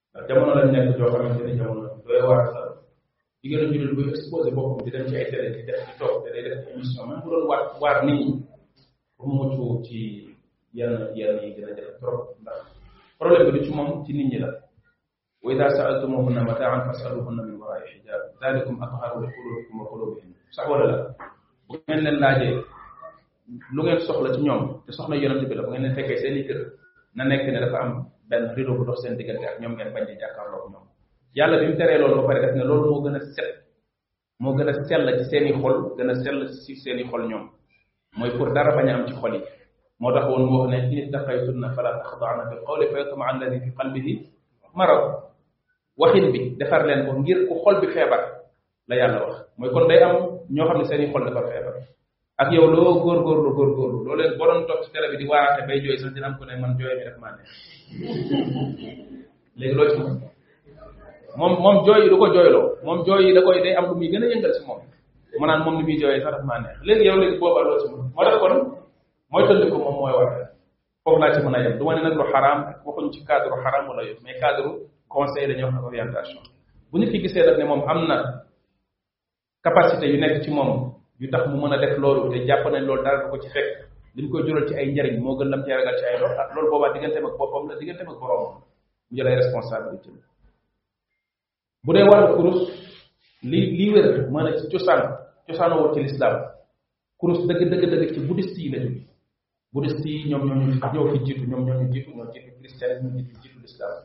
B: ndax
A: jamono lañ nekk joo xamante ni jamono doy waar la jigéen ñu dul buy exposé boppam di dem ci ay télé di def di toog te day def émission même bu doon waar waar nit ñi pour mu mucc ci yenn yenn yi dina jafe trop ndax problème bi du ci moom ci nit ñi la wa ida saaltumuhunna mataan fasaluhunna min waraai xijab dalikum atharu li qulubikum wa qulubihim sax wala la bu ngeen leen laajee lu ngeen soxla ci ñoom te soxna yonent bi la bu ngeen leen fekkee seen i kër na nekk ne dafa am benn rido bu dox seen diggante ak ñoom ngeen bañ di jàkkaarloo ñoom yàlla bi mu teree loolu ba pare def ne loolu moo gën a set moo gën a sell ci seen i xol gën a sell ci seen i xol ñoom mooy pour dara bañ a am ci xol yi moo tax woon mu wax ne in ittaqaytunna fala taxdaana bil qawli fa yatma alladi fi qalbihi marad waxin bi defar leen ko ngir ku xol bi feebar la yàlla wax mooy kon day am ñoo xam ne seen i xol dafa feebar ak yow loo góorgóorlu góorgóorlu loo leen boo doon toog ci télé bi di waaraate bay jooy sax dina am ko ne man jooy bi daf maa neex léegi loo ci mën moom moom jooy yi du ko jooyloo moom jooy yi da koy day am lu muy gën a yëngal si moom mu naan moom ni muy jooyee sax daf maa neex léegi yow léegi boobaa loo ci mën moo tax kon mooy tënd ko moom mooy war foofu laa ci mën a yem du ma ne nag lu xaraam waxuñ ci cadre xaraam wala yow mais cadre conseil dañuy wax orientation bu nit ki gisee daf ne moom am na capacité yu nekk ci moom yu tax mu mën a def loolu te jàpp nañ loolu dara du ko ci fekk li mu koy jural ci ay njariñ moo gën lam ci ragal ci ay lor ah loolu boobaa digganteem ak boppam la digganteem ak boroomam mu jël ay responsabilité bu dee wàllu kurus li li wér mën a ci cosaan cosaan woo ci lislaam kurus dëgg dëgg dëgg ci bouddhiste yi la jóge bouddhiste yi ñoom ñoo ñu ñoo fi jiitu ñoom ñoo ñu jiitu ñoo jiitu christianisme jiitu jiitu lislaam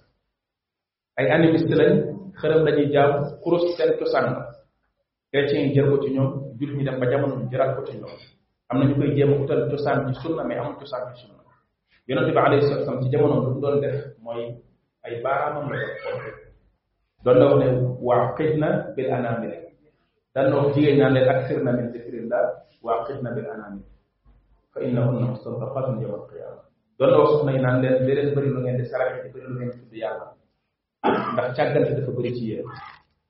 A: ay animiste lañ xërëm lañuy jaam kurus seen cosaan la chrétien yi jël ko ci ñoom jullit ñi dem ba jamono ñu jëlaat ko ci ñoom am na ñu koy jéem a utal cosaan ci sunna mais amul cosaan ci sunna yonent bi alayhi salatu wasallam ci jamono lu doon def mooy ay baaraamam la doon la wax ne waa xëj na bil anamil dan na wax jigéen ñaan leen aksir na min zikrillah waa xëj na bil anamil fa innahunna mustadaqatun yawm al qiyama doon la wax soxna yi naan leen dee leen bëri lu ngeen di saraxe di bëri lu ngeen di tudd yàlla ndax càggante dafa bëri ci yéen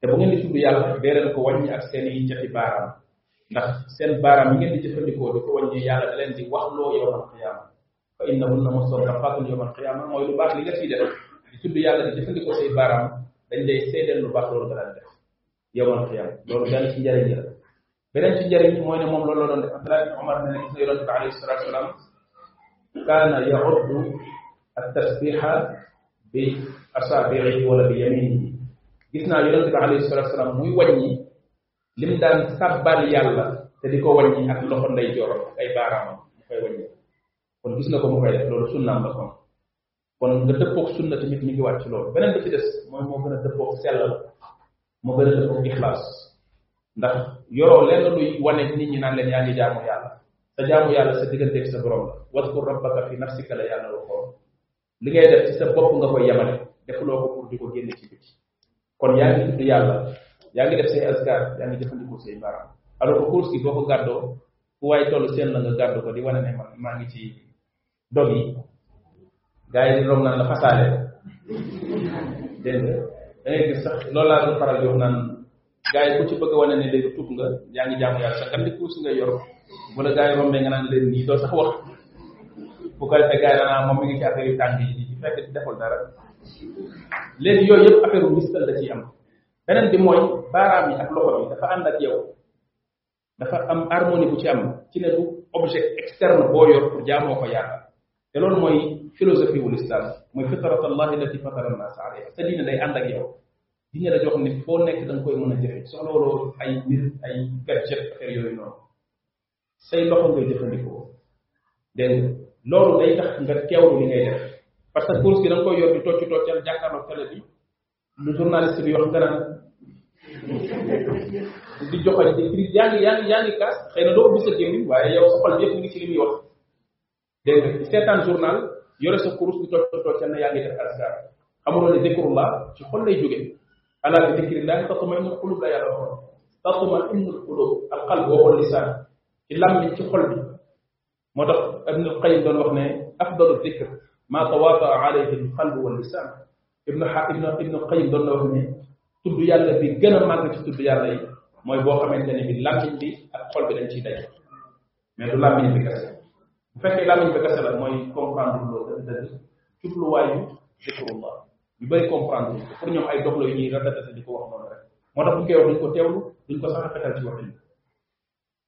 A: te bu ngeen di tudd yàlla dee leen ko wàññi ak seen i jati baaraam ndax seen baaraam yi ngeen di jëfandikoo di ko wàññi yàlla da leen di wax loo yowmal qiyaama fa innahunna mustad'afaatun yowmal qiyaama mooy lu baax li nga ciy def di tudd yàlla di jëfandikoo say baaraam dañ lay seedeel lu baax loolu nga daan def yowmal qiyaama loolu benn ci njëriñ la beneen ci njëriñ mooy ne moom loolu la doon def Abdullah ibn Umar ne ne gis na yonente bi alayhi salatu wasalaam kaana yauddu at tasbiha bi asaabiihi wala bi yaminihi gis naa yonente bi alayhi salatu wasalaam muy wàññi lim daan sabbal yàlla te di ko wàññi ak loxo nday joor ay baaraamam mu koy wàññi kon gis na ko mu koy def loolu sunnaam la kon kon nga dëppoog sunna tamit mi ngi wàcc ci loolu beneen ba ci des mooy moo gën a dëppoog sellal moo gën a dëppoog ixlaas ndax yoroo lenn luy wane nit ñi naan leen yaa ngi jaamu yàlla sa jaamu yàlla sa digganteeg sa borom la wadkur rabbaka fi nafsika la yàlla waxoon li ngay def ci sa bopp nga koy yemale defuloo ko pour di ko génne ci biti kon yaa ngi tudd yàlla yaa ngi def say askar yaa ngi jëfandikoo say baaraam alors que course gi boo ko gàddoo fu waaye toll seen la nga gàddu ko di wane ne man maa ngi ci dog yi gaa yi di romb naan la fasaale dégg nga da ngay gis sax loolu laa doon faral di wax naan gaa yi ku ci bëgg a wane ne léegi tuub nga yaa ngi jaamu yàlla sax nga di kuus nga yor bu la gaa yi rombee nga naan leen nii doo sax wax bu ko defee gaa yi danaa moom mi ngi ci affaire yu tàng yi di fekk di deful dara léegi yooyu yëpp affaire bu mistal da ciy am beneen bi mooy baaraam yi ak loxo bi dafa ànd ak yow dafa am harmonie bu ci am ci ne du objet externe boo yor pour jaamoo ko yàlla te loolu mooy philosophie wul islam mooy fitrat allah allati fatara nas alayha sa diine day ànd ak yow diine la jox ni foo nekk da nga koy mën a jëfe soxla waloo ay mbir ay gadget affaire yooyu noonu say loxo ngay jëfandikoo dégg loolu day tax nga teewlu li ngay def parce que course gi da nga koy yor di tocc toccal jàkkaarloo télé bi lu journaliste bi wax dara di joxoñ di di yaa ngi yaa ngi yaa ngi kaas xëy na doo ubbi sa gémmiñ waaye yow sa xol yëpp ngi ci li muy wax dégg nga seetaan journal yore sa kurus di tocc tocc na yaa ngi def askar xamuloo ne zikrullah ci xol lay jóge ala bi zikrillah tatma'innu qulub la yàlla waxoon tatma'innu qulub al qalb wa lisaan ci lam ci xol bi moo tax ibnu qayim doon wax ne afdalu dikr ma tawaataa alayhi alqalbu wal lisaan ibnu ibnu ibnu qayim doon na wax ne tudd yàlla bi gën a màgg ci tudd yàlla yi mooy boo xamante ne bi làmmiñ bi ak xol bi dañ ciy daje mais du làmmiñ bi kese bu fekkee làmmiñ bi kese la mooy comprendre loolu dëgg dëgg jubluwaayu zikrullah ñu bëri comprendre pour ñoom ay dox la yu ñuy rafetlu di ko wax noonu rek moo tax bu ñu koy wax duñ ko teewlu duñ ko sax rafetal ci waxin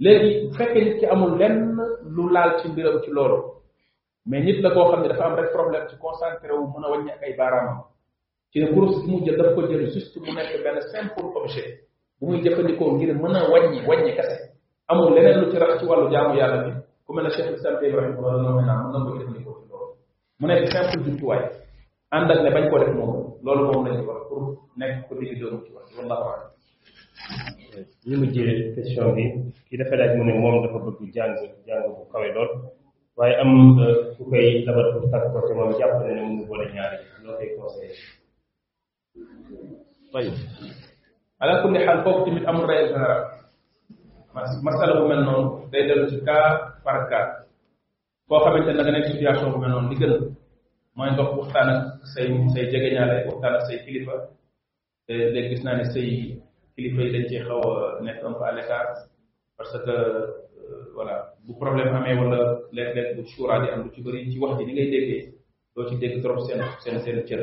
A: léegi bu fekkee nit ki amul lenn lu laal ci mbiram ci loolu mais nit la koo xam ne dafa am rek problème ci concentré wu mën a wàññi ak ay baaraamam ci ne course bi mu jël daf ko jël juste mu nekk benn simple objet bu muy jëfandikoo ngir mën a wàññi wàññi kese amul leneen lu ci rax ci wàllu jaamu yàlla bi ku mel ne Cheikh Islam Ibrahim wala noonu naa mën na ko jëfandikoo ci loolu mu nekk simple jumtuwaay ànd ak ne bañ koo def moom loolu moom lañu wax pour nekk ko digg doomu ci wax wallahu alam
B: ñu mujjee question bi ki dafa laaj mu ne moom dafa bëgg jàng jàng bu kawe lool waaye am ku koy labat pour tàkk ko te moom jàpp na ne mënu boole ñaari loo koy conseillé
A: tayib ala kulli xaal foofu tamit amul règle générale masala bu mel noonu day dellu ci cas par cas koo xamante ne da nga nekk situation bu mel noonu li gën mooy nga waxtaan ak say say jegeñaale waxtaan ak say kilifa te léegi gis naa ne say kilifa yi dañ ci xaw a nekk un peu à l'écart parce que voilà bu problème amee wala léeg-léeg bu suuraa di am lu ci bëri ci wax ji ni ngay déggee doo ci dégg trop seen seen seen cër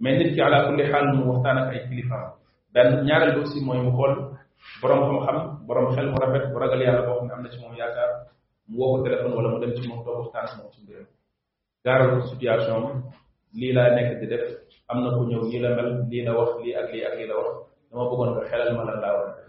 A: mais nit ki ala kulli xaal mu waxtaan ak ay kilifaam benn ñaareel bi aussi mooy mu xool borom xam-xam borom xel mu rafet bu ragal yàlla boo xam ne am na ci moom yaakaar mu woo ko téléphone wala mu dem ci moom toog waxtaan ak moom ci mbiram gaaral ko situation am lii laa nekk di def am na ku ñëw lii la mel lii la wax lii ak lii ak lii la wax dama bëggoon nga xelal ma lan laa war a def